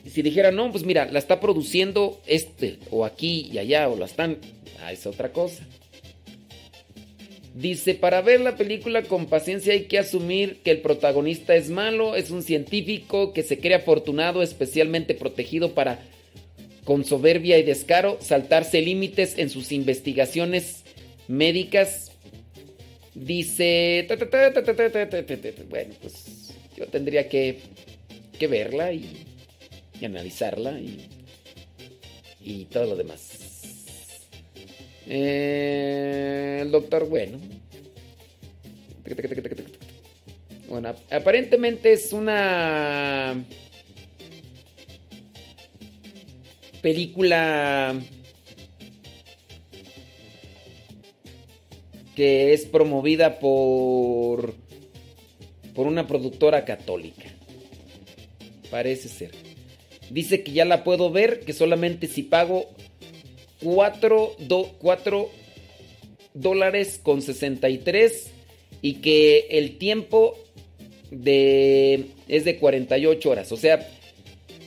si dijera, no, pues mira, la está produciendo este, o aquí y allá, o la están. Ah, es otra cosa. Dice, para ver la película con paciencia hay que asumir que el protagonista es malo, es un científico que se cree afortunado, especialmente protegido para, con soberbia y descaro, saltarse límites en sus investigaciones médicas. Dice, bueno, pues yo tendría que, que verla y y analizarla y, y todo lo demás. Eh, el doctor, bueno. Bueno, aparentemente es una película que es promovida por por una productora católica. Parece ser. Dice que ya la puedo ver, que solamente si pago 4, dólares con 63 y que el tiempo de, es de 48 horas. O sea,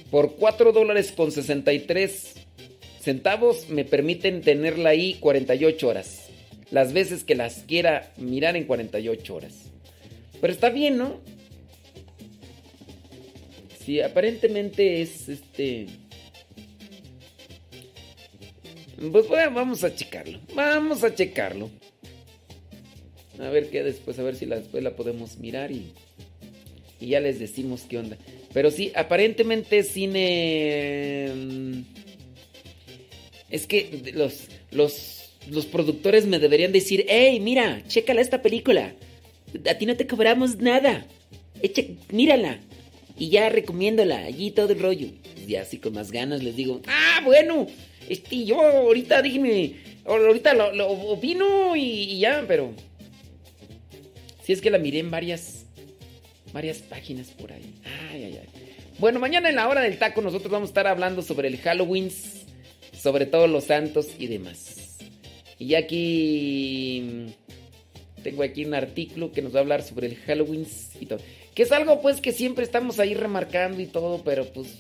por 4 dólares con 63 centavos me permiten tenerla ahí 48 horas. Las veces que las quiera mirar en 48 horas. Pero está bien, ¿no? Sí, aparentemente es este. Pues bueno, vamos a checarlo. Vamos a checarlo. A ver qué después, a ver si la, después la podemos mirar y, y ya les decimos qué onda. Pero sí, aparentemente cine. Mm, es que los, los, los productores me deberían decir: ¡Ey, mira! Chécala esta película. A ti no te cobramos nada. Eche, mírala y ya recomiéndola, allí todo el rollo. Y así con más ganas les digo, ah, bueno, este, yo ahorita dime, ahorita lo, opino y, ya, pero... Si es que la miré en varias, varias páginas por ahí. Ay, ay, ay. Bueno, mañana en la hora del taco nosotros vamos a estar hablando sobre el Halloween, sobre todos los santos y demás. Y aquí tengo aquí un artículo que nos va a hablar sobre el Halloween y todo. Es algo pues que siempre estamos ahí remarcando y todo, pero pues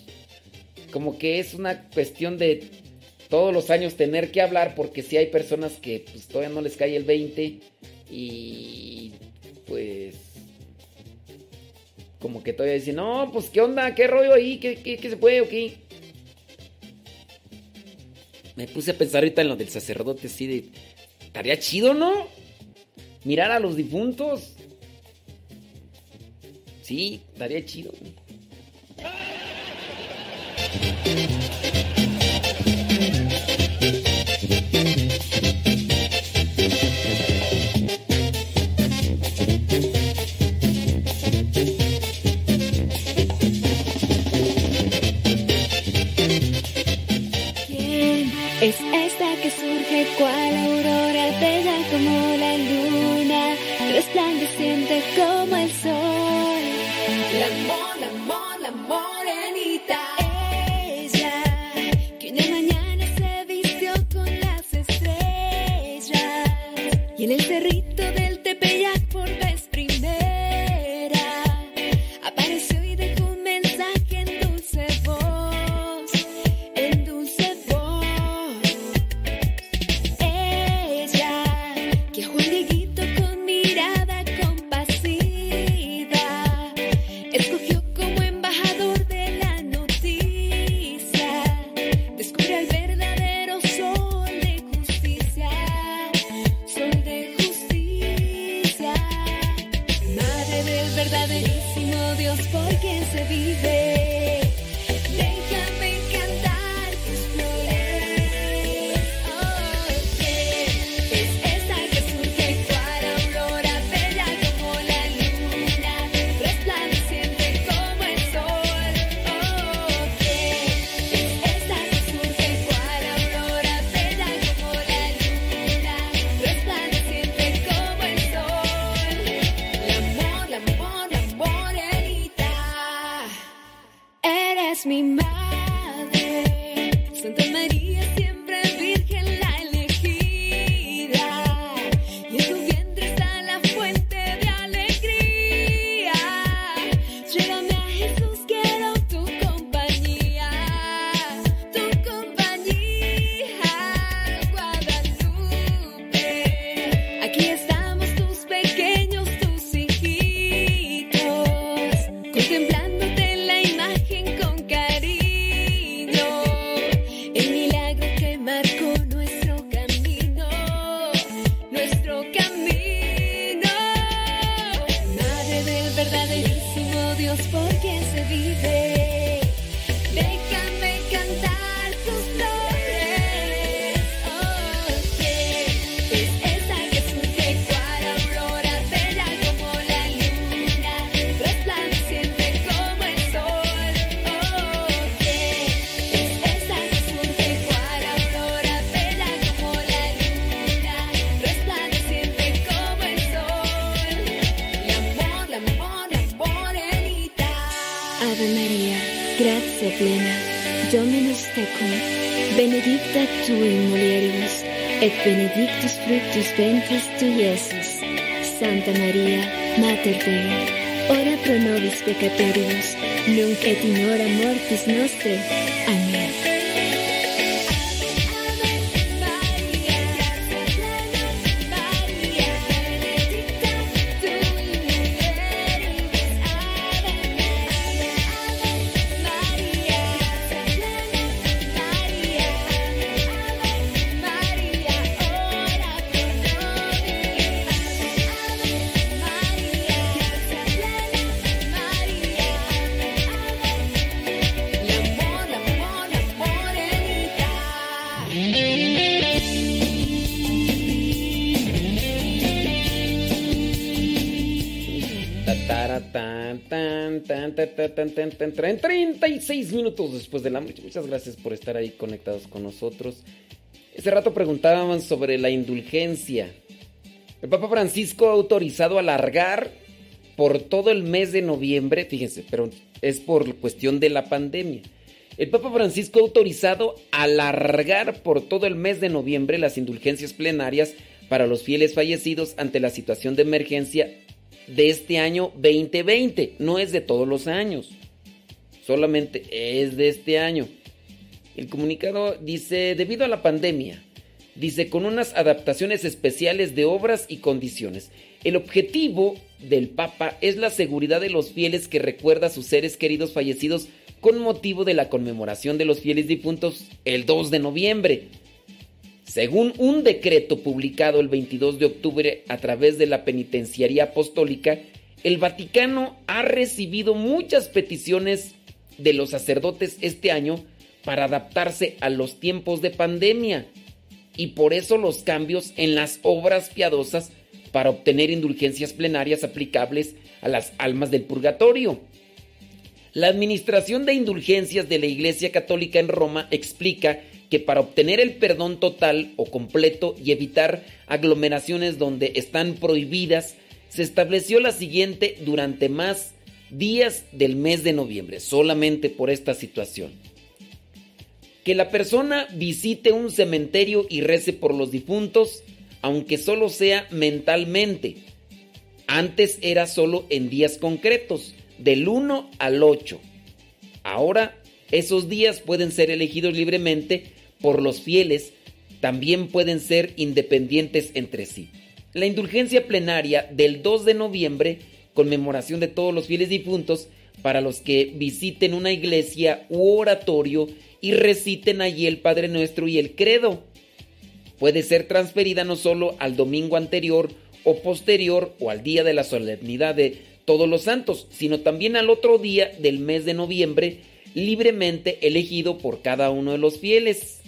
como que es una cuestión de todos los años tener que hablar porque si hay personas que pues todavía no les cae el 20 y pues como que todavía dicen, no, pues qué onda, qué rollo ahí, qué, qué, se puede o qué. Me puse a pensar ahorita en lo del sacerdote, así de, estaría chido, ¿no? Mirar a los difuntos. Sí, estaría chido. ¿Quién es esta que surge cual aurora bella como la luna, resplandeciente ventris tu, Iesus. Santa Maria, Mater Dei, ora pro nobis peccatoribus, nunc et in hora mortis nostre. Amén. 36 minutos después de la noche. Muchas gracias por estar ahí conectados con nosotros. Ese rato preguntábamos sobre la indulgencia. El Papa Francisco ha autorizado alargar por todo el mes de noviembre, fíjense, pero es por cuestión de la pandemia. El Papa Francisco ha autorizado alargar por todo el mes de noviembre las indulgencias plenarias para los fieles fallecidos ante la situación de emergencia de este año 2020, no es de todos los años, solamente es de este año. El comunicado dice, debido a la pandemia, dice, con unas adaptaciones especiales de obras y condiciones. El objetivo del Papa es la seguridad de los fieles que recuerda a sus seres queridos fallecidos con motivo de la conmemoración de los fieles difuntos el 2 de noviembre. Según un decreto publicado el 22 de octubre a través de la Penitenciaría Apostólica, el Vaticano ha recibido muchas peticiones de los sacerdotes este año para adaptarse a los tiempos de pandemia y por eso los cambios en las obras piadosas para obtener indulgencias plenarias aplicables a las almas del purgatorio. La Administración de Indulgencias de la Iglesia Católica en Roma explica que para obtener el perdón total o completo y evitar aglomeraciones donde están prohibidas, se estableció la siguiente durante más días del mes de noviembre, solamente por esta situación. Que la persona visite un cementerio y rece por los difuntos, aunque solo sea mentalmente. Antes era solo en días concretos, del 1 al 8. Ahora esos días pueden ser elegidos libremente por los fieles también pueden ser independientes entre sí. La indulgencia plenaria del 2 de noviembre, conmemoración de todos los fieles difuntos, para los que visiten una iglesia u oratorio y reciten allí el Padre Nuestro y el Credo. Puede ser transferida no solo al domingo anterior o posterior o al día de la solemnidad de todos los santos, sino también al otro día del mes de noviembre, libremente elegido por cada uno de los fieles.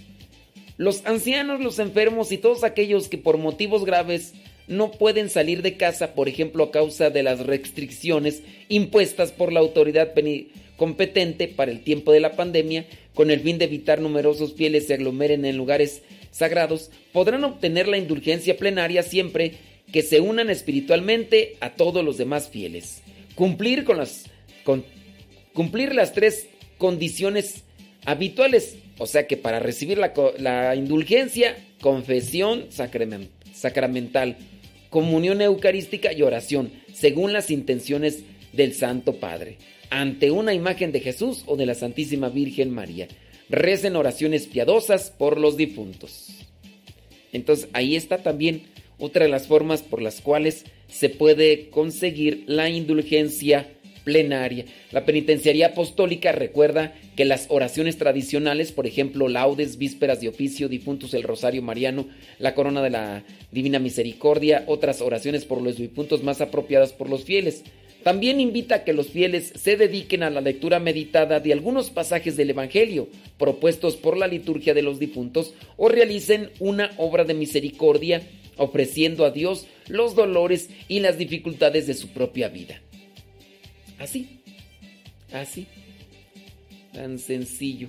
Los ancianos, los enfermos y todos aquellos que por motivos graves no pueden salir de casa, por ejemplo, a causa de las restricciones impuestas por la autoridad competente para el tiempo de la pandemia, con el fin de evitar numerosos fieles se aglomeren en lugares sagrados, podrán obtener la indulgencia plenaria siempre que se unan espiritualmente a todos los demás fieles. Cumplir con las cumplir las tres condiciones habituales o sea que para recibir la, indulgencia, confesión sacramental, comunión eucarística y oración, según las intenciones del Santo Padre, ante una imagen de Jesús o de la Santísima Virgen María. Recen oraciones piadosas por los difuntos. Entonces ahí está también otra de las formas por las cuales se puede conseguir la indulgencia plenaria. La penitenciaría apostólica recuerda que las oraciones tradicionales, por ejemplo, laudes, vísperas de oficio, difuntos, el rosario mariano, la corona de la divina misericordia, otras oraciones por los difuntos más apropiadas por los fieles. También invita a que los fieles se dediquen a la lectura meditada de algunos pasajes del Evangelio propuestos por la liturgia de los difuntos o realicen una obra de misericordia ofreciendo a Dios los dolores y las dificultades de su propia vida. Así. Así. Tan sencillo.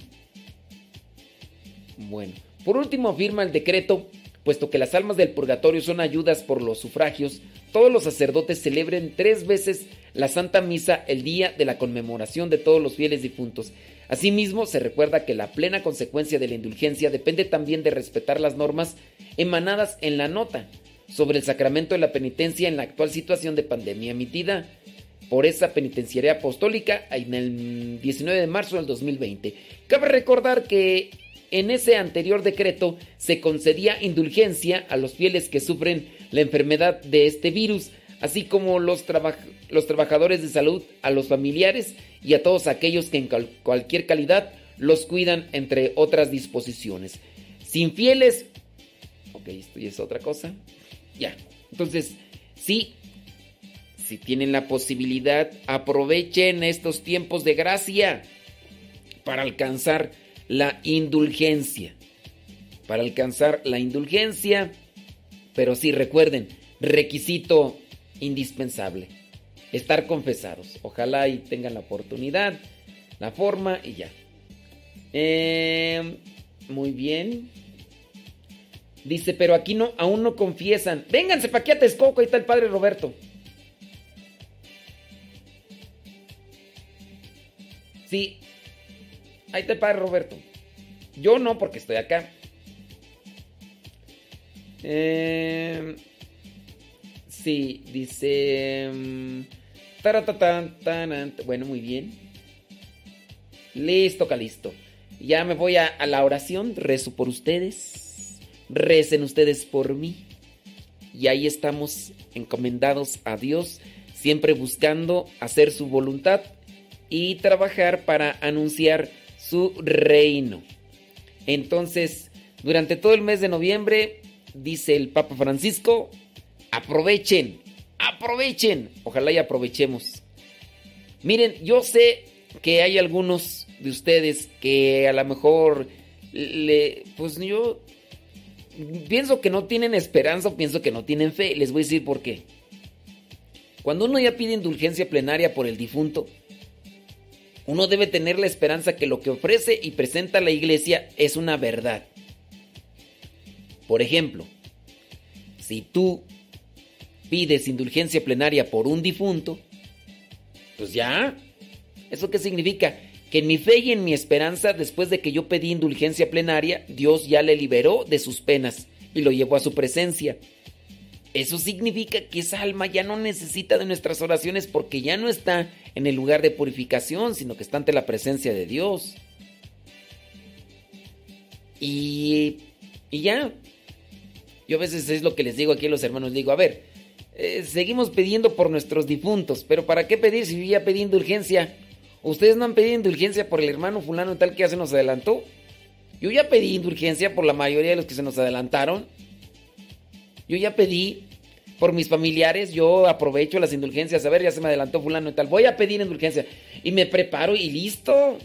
Bueno, por último firma el decreto puesto que las almas del purgatorio son ayudas por los sufragios, todos los sacerdotes celebren tres veces la Santa Misa el día de la conmemoración de todos los fieles difuntos. Asimismo, se recuerda que la plena consecuencia de la indulgencia depende también de respetar las normas emanadas en la nota sobre el sacramento de la penitencia en la actual situación de pandemia emitida por esa penitenciaria apostólica en el 19 de marzo del 2020. Cabe recordar que en ese anterior decreto se concedía indulgencia a los fieles que sufren la enfermedad de este virus, así como los, los trabajadores de salud, a los familiares y a todos aquellos que en cualquier calidad los cuidan, entre otras disposiciones. Sin fieles, ok, esto ya es otra cosa, ya. Entonces, sí, si tienen la posibilidad, aprovechen estos tiempos de gracia para alcanzar la indulgencia. Para alcanzar la indulgencia, pero sí recuerden, requisito indispensable, estar confesados. Ojalá y tengan la oportunidad, la forma y ya. Em, muy bien. Dice, pero aquí no, aún no confiesan. Vénganse pa' aquí a Texcoco, ahí está el padre Roberto. Sí, Ahí te padre Roberto. Yo no, porque estoy acá. Eh, sí, dice. Mm, bueno, muy bien. Listo, Calisto. Ya me voy a, a la oración. Rezo por ustedes. Recen ustedes por mí. Y ahí estamos encomendados a Dios, siempre buscando hacer su voluntad y trabajar para anunciar su reino. Entonces, durante todo el mes de noviembre, dice el Papa Francisco, aprovechen, aprovechen, ojalá y aprovechemos. Miren, yo sé que hay algunos de ustedes que a lo mejor le, pues yo pienso que no tienen esperanza pienso que no tienen fe. Les voy a decir por qué. Cuando uno ya pide indulgencia plenaria por el difunto, uno debe tener la esperanza que lo que ofrece y presenta la iglesia es una verdad. Por ejemplo, si tú pides indulgencia plenaria por un difunto, pues ya. ¿Eso qué significa? Que en mi fe y en mi esperanza, después de que yo pedí indulgencia plenaria, Dios ya le liberó de sus penas y lo llevó a su presencia. Eso significa que esa alma ya no necesita de nuestras oraciones porque ya no está en el lugar de purificación, sino que está ante la presencia de Dios. Y, y ya. Yo a veces es lo que les digo aquí a los hermanos. Digo, a ver, eh, seguimos pidiendo por nuestros difuntos, pero ¿para qué pedir si yo ya pedí indulgencia? ¿Ustedes no han pedido indulgencia por el hermano fulano tal que ya se nos adelantó? Yo ya pedí indulgencia por la mayoría de los que se nos adelantaron. Yo ya pedí por mis familiares, yo aprovecho las indulgencias. A ver, ya se me adelantó fulano y tal. Voy a pedir indulgencia. Y me preparo y listo.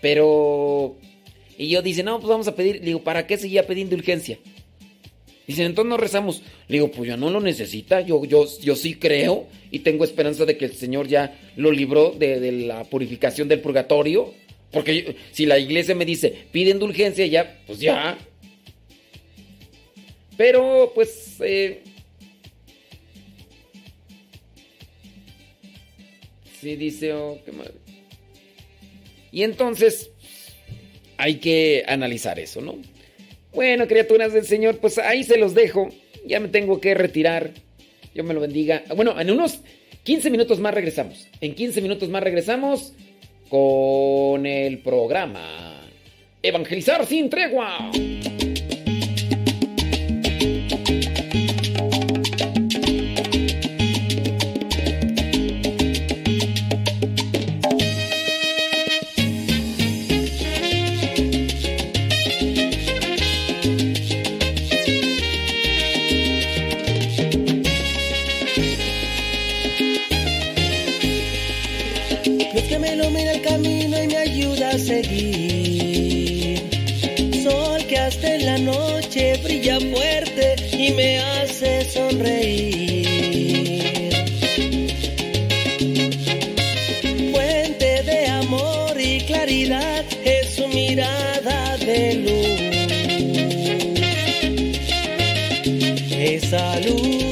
Pero... Y yo dice, no, pues vamos a pedir. Le digo, ¿para qué ya pedí indulgencia? Dicen, entonces no rezamos. Le digo, pues ya no lo necesita. Yo, yo, yo sí creo y tengo esperanza de que el Señor ya lo libró de, de la purificación del purgatorio. Porque si la iglesia me dice, pide indulgencia, ya, pues ya. Pero pues... Eh, sí, dice... Oh, qué madre. Y entonces hay que analizar eso, ¿no? Bueno, criaturas del Señor, pues ahí se los dejo. Ya me tengo que retirar. Dios me lo bendiga. Bueno, en unos 15 minutos más regresamos. En 15 minutos más regresamos con el programa Evangelizar sin tregua. me hace sonreír. Fuente de amor y claridad es su mirada de luz. Esa luz.